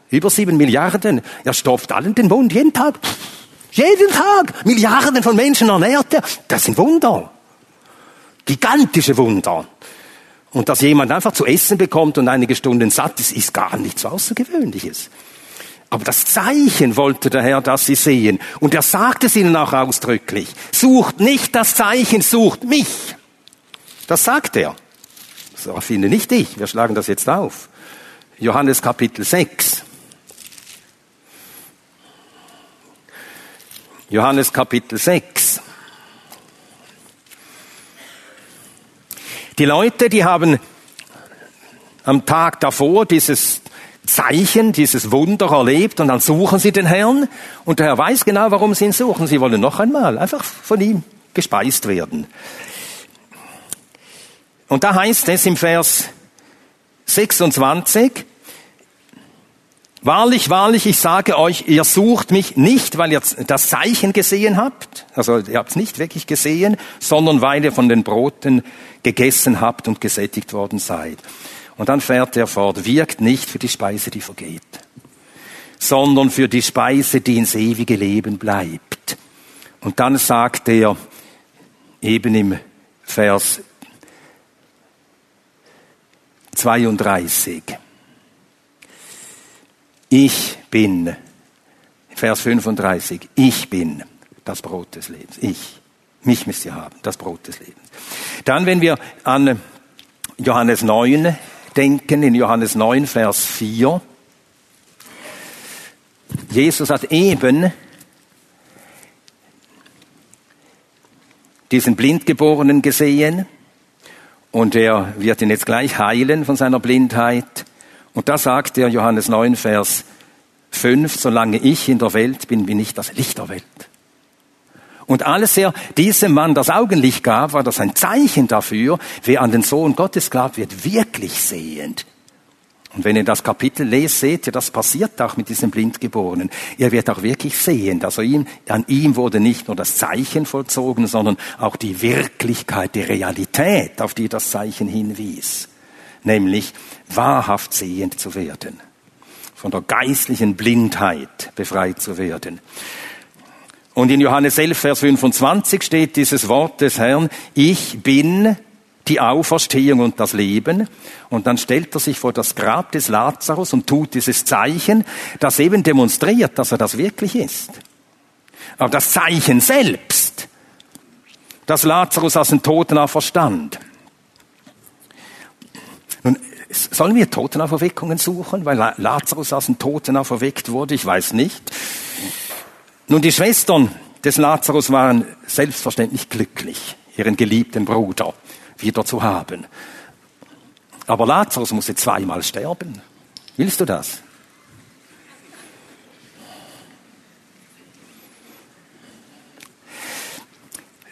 Über sieben Milliarden. Er stopft allen den Mund jeden Tag. Jeden Tag. Milliarden von Menschen ernährt er. Das sind Wunder. Gigantische Wunder. Und dass jemand einfach zu essen bekommt und einige Stunden satt ist, ist gar nichts Außergewöhnliches. Aber das Zeichen wollte der Herr, dass sie sehen. Und er sagt es ihnen auch ausdrücklich. Sucht nicht das Zeichen, sucht mich. Das sagt er. So finde nicht ich. Wir schlagen das jetzt auf. Johannes Kapitel 6. Johannes Kapitel 6. Die Leute, die haben am Tag davor dieses Zeichen, dieses Wunder erlebt und dann suchen sie den Herrn und der Herr weiß genau, warum sie ihn suchen. Sie wollen noch einmal einfach von ihm gespeist werden. Und da heißt es im Vers 26, Wahrlich, wahrlich, ich sage euch, ihr sucht mich nicht, weil ihr das Zeichen gesehen habt, also ihr habt es nicht wirklich gesehen, sondern weil ihr von den Broten gegessen habt und gesättigt worden seid. Und dann fährt er fort, wirkt nicht für die Speise, die vergeht, sondern für die Speise, die ins ewige Leben bleibt. Und dann sagt er eben im Vers 32, ich bin, Vers 35, ich bin das Brot des Lebens. Ich. Mich müsst ihr haben, das Brot des Lebens. Dann, wenn wir an Johannes 9 denken, in Johannes 9, Vers 4, Jesus hat eben diesen Blindgeborenen gesehen und er wird ihn jetzt gleich heilen von seiner Blindheit. Und da sagt er Johannes 9, Vers 5, solange ich in der Welt bin, bin ich das Licht der Welt. Und alles er diesem Mann das Augenlicht gab, war das ein Zeichen dafür, wer an den Sohn Gottes glaubt, wird wirklich sehend. Und wenn ihr das Kapitel lest, seht ihr, das passiert auch mit diesem Blindgeborenen. Er wird auch wirklich sehen. Also ihm, an ihm wurde nicht nur das Zeichen vollzogen, sondern auch die Wirklichkeit, die Realität, auf die das Zeichen hinwies. Nämlich wahrhaft sehend zu werden. Von der geistlichen Blindheit befreit zu werden. Und in Johannes 11, Vers 25 steht dieses Wort des Herrn, ich bin die Auferstehung und das Leben. Und dann stellt er sich vor das Grab des Lazarus und tut dieses Zeichen, das eben demonstriert, dass er das wirklich ist. Aber das Zeichen selbst, dass Lazarus aus den Toten auferstand. Nun, sollen wir Totenauferweckungen suchen, weil Lazarus aus den Toten auferweckt wurde? Ich weiß nicht. Nun, die Schwestern des Lazarus waren selbstverständlich glücklich, ihren geliebten Bruder wieder zu haben. Aber Lazarus musste zweimal sterben. Willst du das?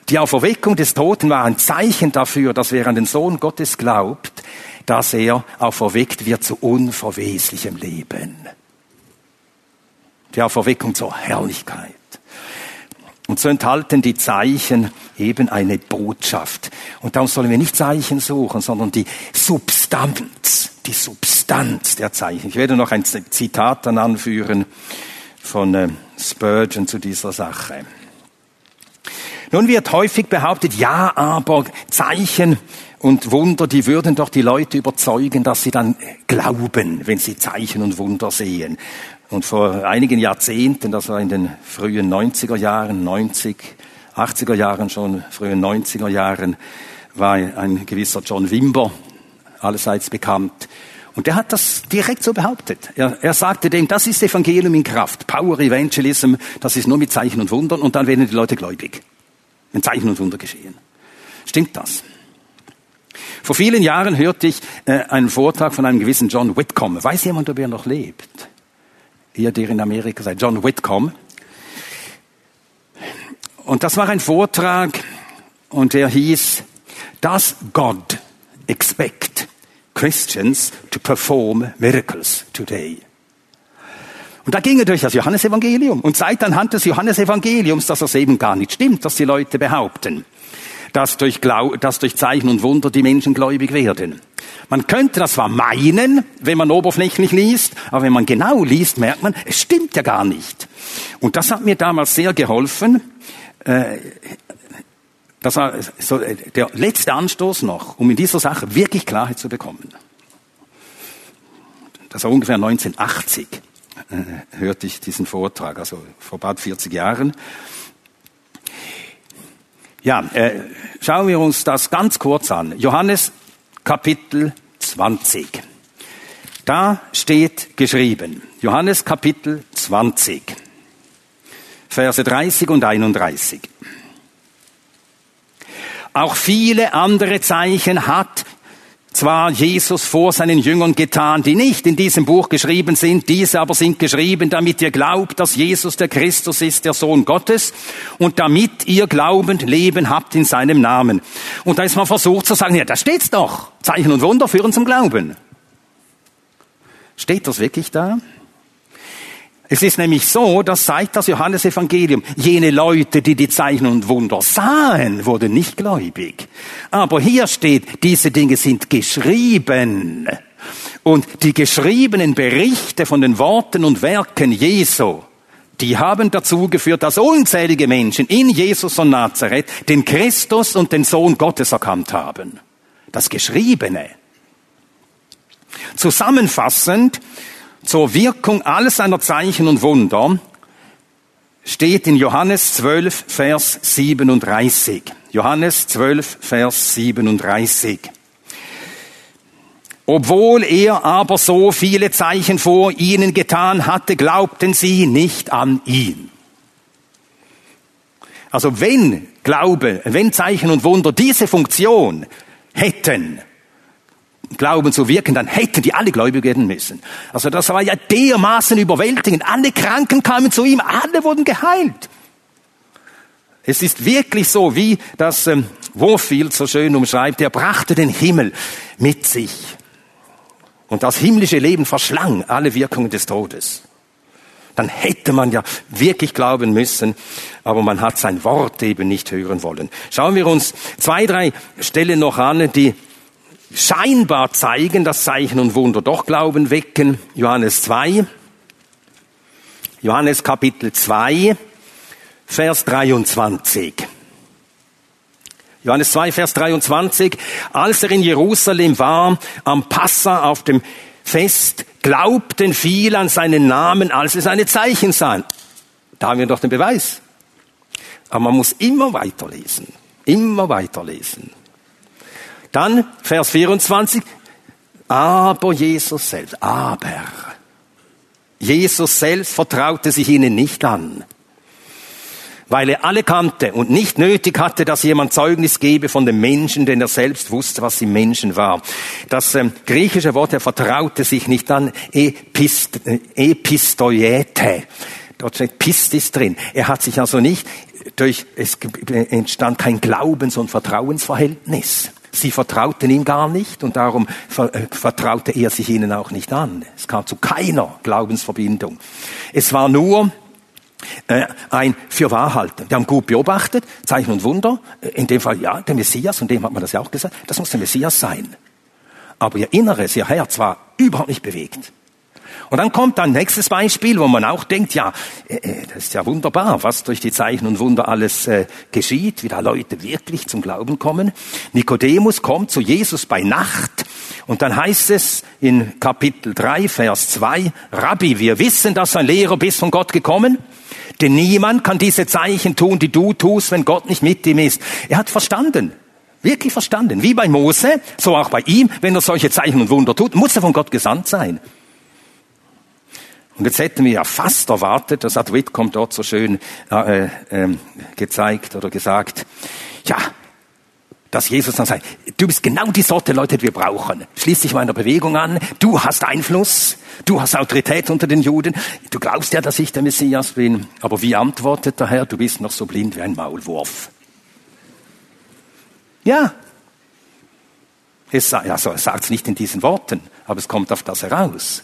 Die Auferweckung des Toten war ein Zeichen dafür, dass wer an den Sohn Gottes glaubt, dass er auferweckt wird zu unverweslichem Leben. Die Auferweckung zur Herrlichkeit. Und so enthalten die Zeichen eben eine Botschaft. Und darum sollen wir nicht Zeichen suchen, sondern die Substanz, die Substanz der Zeichen. Ich werde noch ein Zitat dann anführen von äh, Spurgeon zu dieser Sache. Nun wird häufig behauptet, ja, aber Zeichen und Wunder, die würden doch die Leute überzeugen, dass sie dann glauben, wenn sie Zeichen und Wunder sehen. Und vor einigen Jahrzehnten, das war in den frühen 90er Jahren, 90, 80er Jahren schon, frühen 90er Jahren, war ein gewisser John Wimber allerseits bekannt. Und der hat das direkt so behauptet. Er, er sagte dem, das ist Evangelium in Kraft, Power Evangelism, das ist nur mit Zeichen und Wundern und dann werden die Leute gläubig, wenn Zeichen und Wunder geschehen. Stimmt das? Vor vielen Jahren hörte ich äh, einen Vortrag von einem gewissen John Whitcomb. Weiß jemand, ob er noch lebt? Ihr, der in Amerika seid, John Whitcomb. Und das war ein Vortrag und der hieß, Does God expect Christians to perform miracles today? Und da ging er durch das Johannesevangelium und zeigt anhand des Johannesevangeliums, dass das eben gar nicht stimmt, dass die Leute behaupten, dass durch, Glau dass durch Zeichen und Wunder die Menschen gläubig werden. Man könnte das zwar meinen, wenn man oberflächlich liest, aber wenn man genau liest, merkt man, es stimmt ja gar nicht. Und das hat mir damals sehr geholfen. Äh, das war so der letzte Anstoß noch, um in dieser Sache wirklich Klarheit zu bekommen. Das war ungefähr 1980, äh, hörte ich diesen Vortrag, also vor bald 40 Jahren. Ja, äh, schauen wir uns das ganz kurz an. Johannes Kapitel 20. Da steht geschrieben, Johannes Kapitel 20, Verse 30 und 31. Auch viele andere Zeichen hat zwar Jesus vor seinen Jüngern getan, die nicht in diesem Buch geschrieben sind, diese aber sind geschrieben, damit ihr glaubt, dass Jesus der Christus ist, der Sohn Gottes, und damit ihr glaubend Leben habt in seinem Namen. Und da ist man versucht zu sagen, ja, da steht's doch. Zeichen und Wunder führen zum Glauben. Steht das wirklich da? Es ist nämlich so, dass seit das Johannesevangelium jene Leute, die die Zeichen und Wunder sahen, wurden nicht gläubig. Aber hier steht, diese Dinge sind geschrieben. Und die geschriebenen Berichte von den Worten und Werken Jesu, die haben dazu geführt, dass unzählige Menschen in Jesus und Nazareth den Christus und den Sohn Gottes erkannt haben. Das Geschriebene. Zusammenfassend zur Wirkung all seiner Zeichen und Wunder steht in Johannes 12, Vers 37. Johannes 12, Vers 37. Obwohl er aber so viele Zeichen vor ihnen getan hatte, glaubten sie nicht an ihn. Also wenn Glaube, wenn Zeichen und Wunder diese Funktion hätten, Glauben zu wirken, dann hätten die alle gläubig werden müssen. Also das war ja dermaßen überwältigend. Alle Kranken kamen zu ihm, alle wurden geheilt. Es ist wirklich so, wie das ähm, Warfield so schön umschreibt, er brachte den Himmel mit sich. Und das himmlische Leben verschlang alle Wirkungen des Todes. Dann hätte man ja wirklich glauben müssen, aber man hat sein Wort eben nicht hören wollen. Schauen wir uns zwei, drei Stellen noch an, die scheinbar zeigen, dass Zeichen und Wunder doch Glauben wecken. Johannes 2, Johannes Kapitel 2, Vers 23. Johannes 2, Vers 23. Als er in Jerusalem war, am Passa auf dem Fest, glaubten viele an seinen Namen, als sie seine Zeichen sahen. Da haben wir doch den Beweis. Aber man muss immer weiterlesen. Immer weiterlesen. Dann Vers 24. Aber Jesus selbst, aber Jesus selbst vertraute sich ihnen nicht an, weil er alle kannte und nicht nötig hatte, dass jemand Zeugnis gebe von dem Menschen, denn er selbst wusste, was im Menschen war. Das ähm, griechische Wort, er vertraute sich nicht an, epist, äh, epistoiete. Dort steht Pistis drin. Er hat sich also nicht durch, es entstand kein Glaubens- und Vertrauensverhältnis. Sie vertrauten ihm gar nicht und darum äh, vertraute er sich ihnen auch nicht an. Es kam zu keiner Glaubensverbindung. Es war nur äh, ein Fürwahrhalten. Die haben gut beobachtet, Zeichen und Wunder. Äh, in dem Fall, ja, der Messias, und dem hat man das ja auch gesagt, das muss der Messias sein. Aber ihr Inneres, ihr Herz war überhaupt nicht bewegt. Und dann kommt ein nächstes Beispiel, wo man auch denkt, ja, äh, äh, das ist ja wunderbar, was durch die Zeichen und Wunder alles äh, geschieht, wie da Leute wirklich zum Glauben kommen. Nikodemus kommt zu Jesus bei Nacht und dann heißt es in Kapitel 3, Vers 2, Rabbi, wir wissen, dass ein Lehrer bist von Gott gekommen, denn niemand kann diese Zeichen tun, die du tust, wenn Gott nicht mit ihm ist. Er hat verstanden, wirklich verstanden, wie bei Mose, so auch bei ihm, wenn er solche Zeichen und Wunder tut, muss er von Gott gesandt sein. Und jetzt hätten wir ja fast erwartet, das hat Whitcomb dort so schön äh, äh, gezeigt oder gesagt, ja, dass Jesus dann sagt, du bist genau die Sorte Leute, die wir brauchen. Schließ dich meiner Bewegung an, du hast Einfluss, du hast Autorität unter den Juden, du glaubst ja, dass ich der Messias bin. Aber wie antwortet der Herr, du bist noch so blind wie ein Maulwurf. Ja. Es, also, er sagt es nicht in diesen Worten, aber es kommt auf das heraus.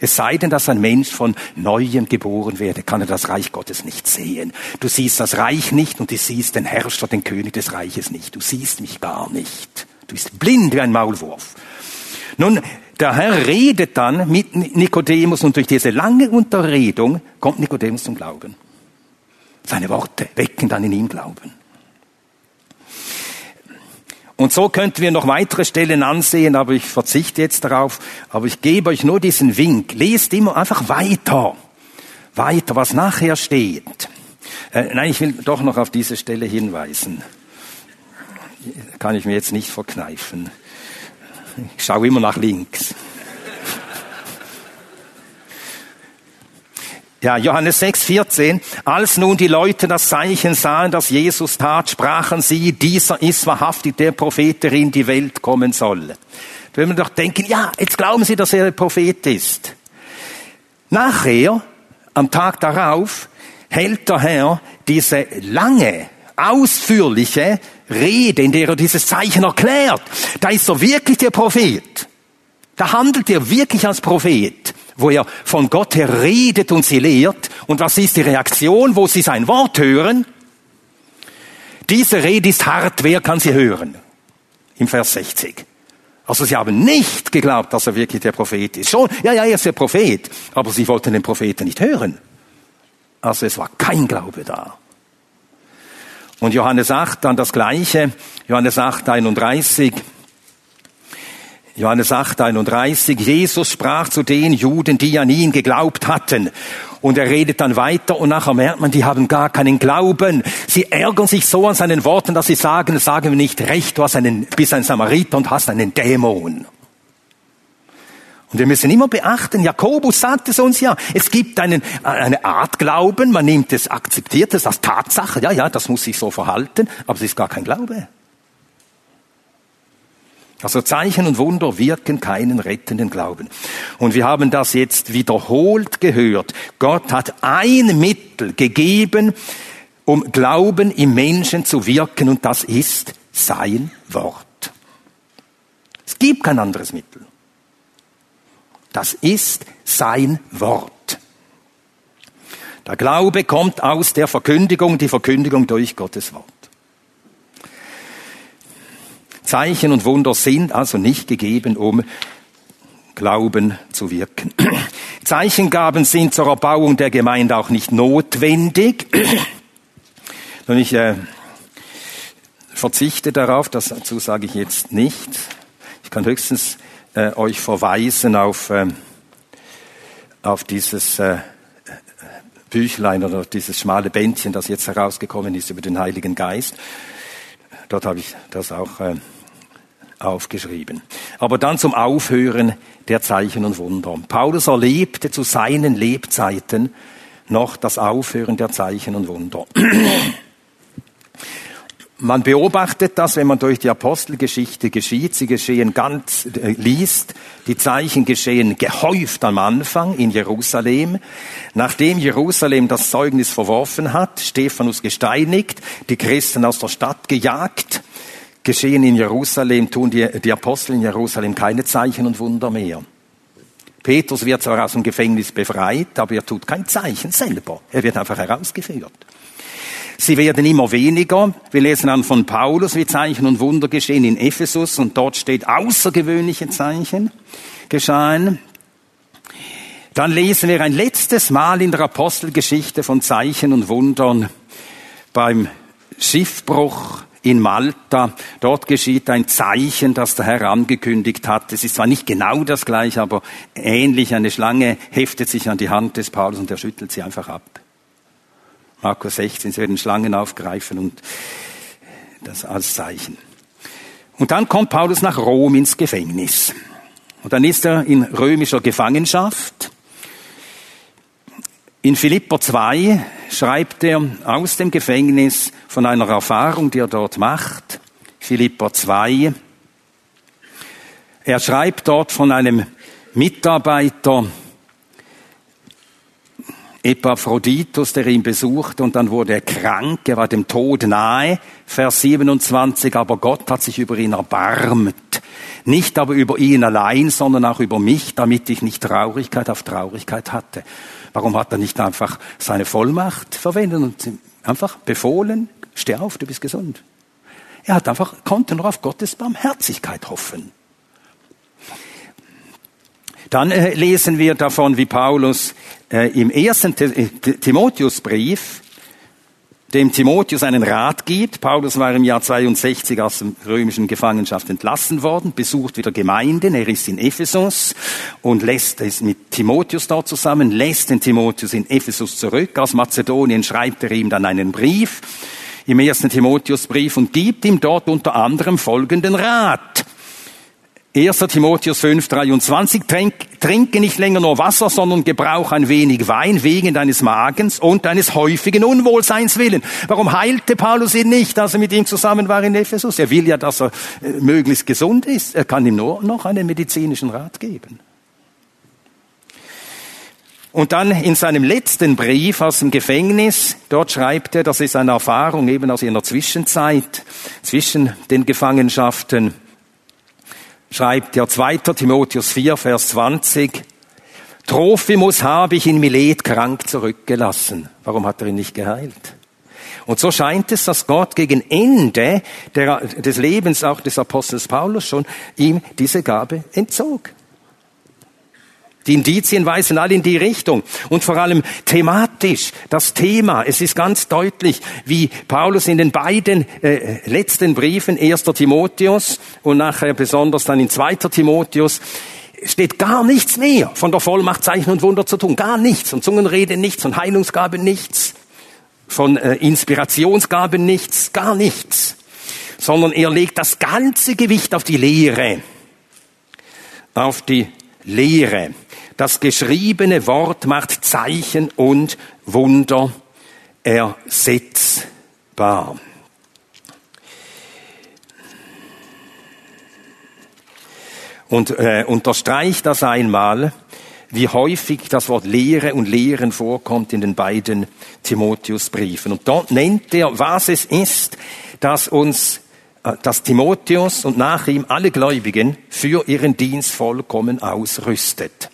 Es sei denn, dass ein Mensch von Neuem geboren werde, kann er das Reich Gottes nicht sehen. Du siehst das Reich nicht und du siehst den Herrscher, den König des Reiches nicht. Du siehst mich gar nicht. Du bist blind wie ein Maulwurf. Nun, der Herr redet dann mit Nikodemus und durch diese lange Unterredung kommt Nikodemus zum Glauben. Seine Worte wecken dann in ihm Glauben. Und so könnten wir noch weitere Stellen ansehen, aber ich verzichte jetzt darauf. Aber ich gebe euch nur diesen Wink. Lest immer einfach weiter. Weiter, was nachher steht. Äh, nein, ich will doch noch auf diese Stelle hinweisen. Kann ich mir jetzt nicht verkneifen. Ich schaue immer nach links. Ja, Johannes 6, 14. Als nun die Leute das Zeichen sahen, das Jesus tat, sprachen sie, dieser ist wahrhaftig der Prophet, der in die Welt kommen soll. Da will man doch denken, ja, jetzt glauben sie, dass er der Prophet ist. Nachher, am Tag darauf, hält der Herr diese lange, ausführliche Rede, in der er dieses Zeichen erklärt. Da ist er wirklich der Prophet. Da handelt er wirklich als Prophet wo er von Gott her redet und sie lehrt. Und was ist die Reaktion, wo sie sein Wort hören? Diese Rede ist hart, wer kann sie hören? Im Vers 60. Also sie haben nicht geglaubt, dass er wirklich der Prophet ist. Schon, ja, ja, er ist der Prophet, aber sie wollten den Propheten nicht hören. Also es war kein Glaube da. Und Johannes 8 dann das Gleiche, Johannes 8, 31. Johannes 8, 31. Jesus sprach zu den Juden, die an ihn geglaubt hatten. Und er redet dann weiter und nachher merkt man, die haben gar keinen Glauben. Sie ärgern sich so an seinen Worten, dass sie sagen, sagen wir nicht recht, du hast einen, bist ein Samariter und hast einen Dämon. Und wir müssen immer beachten, Jakobus sagt es uns ja, es gibt einen, eine Art Glauben, man nimmt es, akzeptiert es als Tatsache, ja, ja, das muss sich so verhalten, aber es ist gar kein Glaube. Also Zeichen und Wunder wirken keinen rettenden Glauben. Und wir haben das jetzt wiederholt gehört. Gott hat ein Mittel gegeben, um Glauben im Menschen zu wirken, und das ist sein Wort. Es gibt kein anderes Mittel. Das ist sein Wort. Der Glaube kommt aus der Verkündigung, die Verkündigung durch Gottes Wort. Zeichen und Wunder sind also nicht gegeben, um Glauben zu wirken. Zeichengaben sind zur Erbauung der Gemeinde auch nicht notwendig. Und ich äh, verzichte darauf, dazu sage ich jetzt nichts. Ich kann höchstens äh, euch verweisen auf, äh, auf dieses äh, Büchlein oder dieses schmale Bändchen, das jetzt herausgekommen ist über den Heiligen Geist. Dort habe ich das auch äh, aufgeschrieben. Aber dann zum Aufhören der Zeichen und Wunder. Paulus erlebte zu seinen Lebzeiten noch das Aufhören der Zeichen und Wunder. Man beobachtet das, wenn man durch die Apostelgeschichte geschieht. Sie geschehen ganz, äh, liest. Die Zeichen geschehen gehäuft am Anfang in Jerusalem. Nachdem Jerusalem das Zeugnis verworfen hat, Stephanus gesteinigt, die Christen aus der Stadt gejagt, geschehen in Jerusalem, tun die, die Apostel in Jerusalem keine Zeichen und Wunder mehr. Petrus wird zwar aus dem Gefängnis befreit, aber er tut kein Zeichen selber. Er wird einfach herausgeführt. Sie werden immer weniger. Wir lesen dann von Paulus, wie Zeichen und Wunder geschehen in Ephesus und dort steht außergewöhnliche Zeichen geschahen. Dann lesen wir ein letztes Mal in der Apostelgeschichte von Zeichen und Wundern beim Schiffbruch in Malta. Dort geschieht ein Zeichen, das der Herr angekündigt hat. Es ist zwar nicht genau das gleiche, aber ähnlich. Eine Schlange heftet sich an die Hand des Paulus und er schüttelt sie einfach ab. Markus 16, sie werden Schlangen aufgreifen und das als Zeichen. Und dann kommt Paulus nach Rom ins Gefängnis. Und dann ist er in römischer Gefangenschaft. In Philipper 2 schreibt er aus dem Gefängnis von einer Erfahrung, die er dort macht. Philipper 2. Er schreibt dort von einem Mitarbeiter Epaphroditus, der ihn besuchte und dann wurde er krank, er war dem Tod nahe. Vers 27, aber Gott hat sich über ihn erbarmt. Nicht aber über ihn allein, sondern auch über mich, damit ich nicht Traurigkeit auf Traurigkeit hatte. Warum hat er nicht einfach seine Vollmacht verwendet und einfach befohlen, steh auf, du bist gesund? Er hat einfach, konnte nur auf Gottes Barmherzigkeit hoffen. Dann äh, lesen wir davon, wie Paulus äh, im ersten äh, Timotheusbrief dem Timotheus einen Rat gibt. Paulus war im Jahr 62 aus der römischen Gefangenschaft entlassen worden, besucht wieder Gemeinden. Er ist in Ephesus und lässt es mit Timotheus dort zusammen, lässt den Timotheus in Ephesus zurück. Aus Mazedonien schreibt er ihm dann einen Brief im ersten Timotheusbrief und gibt ihm dort unter anderem folgenden Rat. 1. Timotheus 5, 23, trink, trinke nicht länger nur Wasser, sondern gebrauch ein wenig Wein wegen deines Magens und deines häufigen Unwohlseins willen. Warum heilte Paulus ihn nicht, als er mit ihm zusammen war in Ephesus? Er will ja, dass er äh, möglichst gesund ist. Er kann ihm nur noch einen medizinischen Rat geben. Und dann in seinem letzten Brief aus dem Gefängnis, dort schreibt er, das ist eine Erfahrung eben aus einer Zwischenzeit, zwischen den Gefangenschaften, schreibt ja 2. Timotheus 4, Vers 20, Trophimus habe ich in Milet krank zurückgelassen. Warum hat er ihn nicht geheilt? Und so scheint es, dass Gott gegen Ende der, des Lebens auch des Apostels Paulus schon ihm diese Gabe entzog. Die Indizien weisen alle in die Richtung. Und vor allem thematisch, das Thema, es ist ganz deutlich, wie Paulus in den beiden äh, letzten Briefen, 1. Timotheus und nachher besonders dann in 2. Timotheus, steht gar nichts mehr von der Vollmacht, Zeichen und Wunder zu tun. Gar nichts. Und Zungenrede nichts, von Heilungsgabe nichts, von äh, Inspirationsgaben nichts, gar nichts. Sondern er legt das ganze Gewicht auf die Lehre, auf die Lehre. Das geschriebene Wort macht Zeichen und Wunder ersetzbar. Und äh, unterstreicht das einmal, wie häufig das Wort Lehre und Lehren vorkommt in den beiden Timotheusbriefen. Und dort nennt er, was es ist, dass uns, äh, dass Timotheus und nach ihm alle Gläubigen für ihren Dienst vollkommen ausrüstet.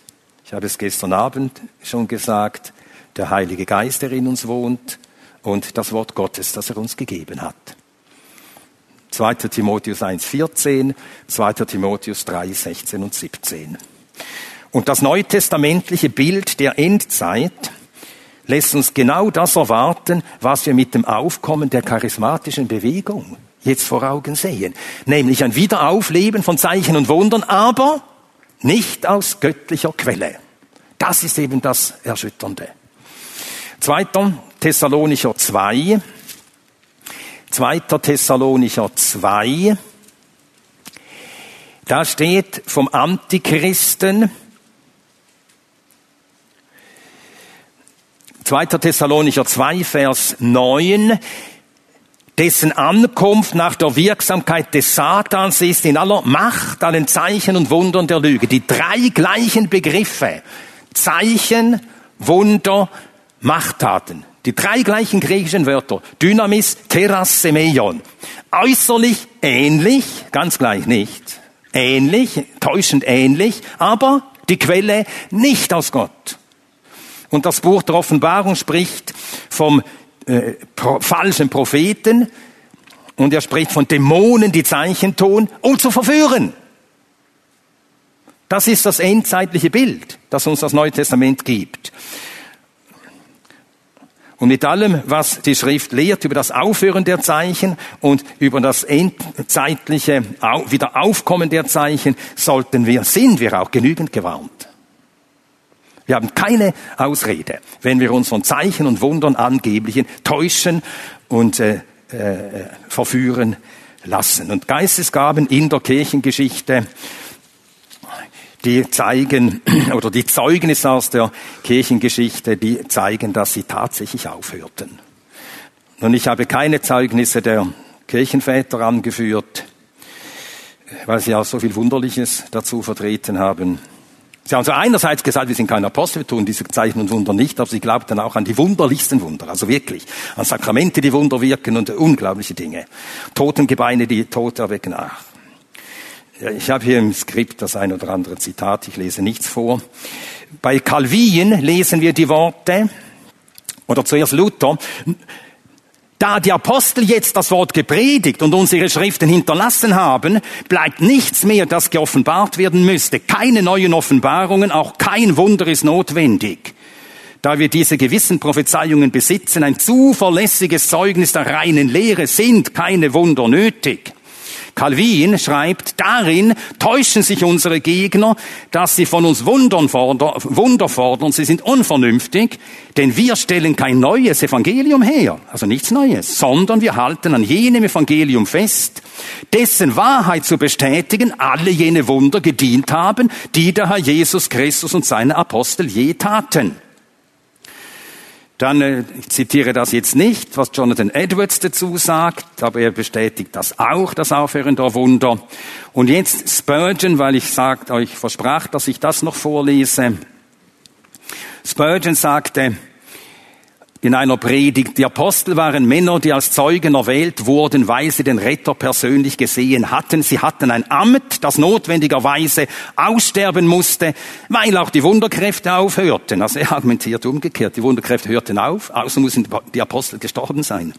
Ich habe es gestern Abend schon gesagt, der Heilige Geist, der in uns wohnt und das Wort Gottes, das er uns gegeben hat. 2. Timotheus 1, 14, 2. Timotheus 3, 16 und 17. Und das neutestamentliche Bild der Endzeit lässt uns genau das erwarten, was wir mit dem Aufkommen der charismatischen Bewegung jetzt vor Augen sehen. Nämlich ein Wiederaufleben von Zeichen und Wundern, aber nicht aus göttlicher Quelle. Das ist eben das Erschütternde. Zweiter Thessalonicher 2. Zweiter Thessalonicher 2. Da steht vom Antichristen, 2. Thessalonicher 2, Vers 9, dessen Ankunft nach der Wirksamkeit des Satans ist in aller Macht, allen Zeichen und Wundern der Lüge. Die drei gleichen Begriffe, Zeichen, Wunder, Machttaten. Die drei gleichen griechischen Wörter, Dynamis, Teras, Semeion. Äußerlich ähnlich, ganz gleich nicht, ähnlich, täuschend ähnlich, aber die Quelle nicht aus Gott. Und das Buch der Offenbarung spricht vom äh, falschen Propheten und er spricht von Dämonen, die Zeichen tun, um zu verführen. Das ist das endzeitliche Bild, das uns das Neue Testament gibt. Und mit allem, was die Schrift lehrt über das Aufhören der Zeichen und über das endzeitliche Wiederaufkommen der Zeichen, sollten wir, sind wir auch genügend gewarnt. Wir haben keine Ausrede, wenn wir uns von Zeichen und Wundern angeblichen täuschen und äh, äh, verführen lassen. Und Geistesgaben in der Kirchengeschichte, die zeigen, oder die Zeugnisse aus der Kirchengeschichte, die zeigen, dass sie tatsächlich aufhörten. Und ich habe keine Zeugnisse der Kirchenväter angeführt, weil sie auch so viel Wunderliches dazu vertreten haben. Sie haben so einerseits gesagt, wir sind keine Apostel, wir tun diese Zeichen und Wunder nicht, aber sie glaubten auch an die wunderlichsten Wunder, also wirklich, an Sakramente, die Wunder wirken und unglaubliche Dinge. Totengebeine, die Tote erwecken. Ach. Ich habe hier im Skript das ein oder andere Zitat, ich lese nichts vor. Bei Calvin lesen wir die Worte, oder zuerst Luther, da die Apostel jetzt das Wort gepredigt und unsere Schriften hinterlassen haben, bleibt nichts mehr, das geoffenbart werden müsste. Keine neuen Offenbarungen, auch kein Wunder ist notwendig. Da wir diese gewissen Prophezeiungen besitzen, ein zuverlässiges Zeugnis der reinen Lehre, sind keine Wunder nötig. Calvin schreibt, darin täuschen sich unsere Gegner, dass sie von uns Wundern fordern, Wunder fordern. Sie sind unvernünftig, denn wir stellen kein neues Evangelium her, also nichts Neues, sondern wir halten an jenem Evangelium fest, dessen Wahrheit zu bestätigen alle jene Wunder gedient haben, die der Herr Jesus Christus und seine Apostel je taten. Dann, äh, ich zitiere das jetzt nicht, was Jonathan Edwards dazu sagt, aber er bestätigt das auch, das Aufhören der Wunder. Und jetzt Spurgeon, weil ich sagt, euch versprach, dass ich das noch vorlese. Spurgeon sagte, in einer Predigt. Die Apostel waren Männer, die als Zeugen erwählt wurden, weil sie den Retter persönlich gesehen hatten. Sie hatten ein Amt, das notwendigerweise aussterben musste, weil auch die Wunderkräfte aufhörten. Also er argumentiert umgekehrt. Die Wunderkräfte hörten auf, außer müssen die Apostel gestorben sein.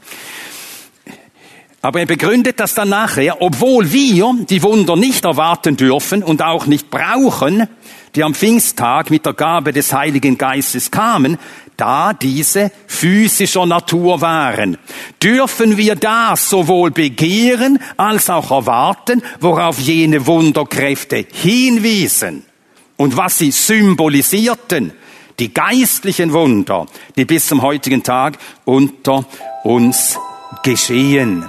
Aber er begründet das dann nachher, obwohl wir die Wunder nicht erwarten dürfen und auch nicht brauchen, die am Pfingsttag mit der Gabe des Heiligen Geistes kamen, da diese physischer Natur waren. Dürfen wir das sowohl begehren als auch erwarten, worauf jene Wunderkräfte hinwiesen und was sie symbolisierten? Die geistlichen Wunder, die bis zum heutigen Tag unter uns geschehen.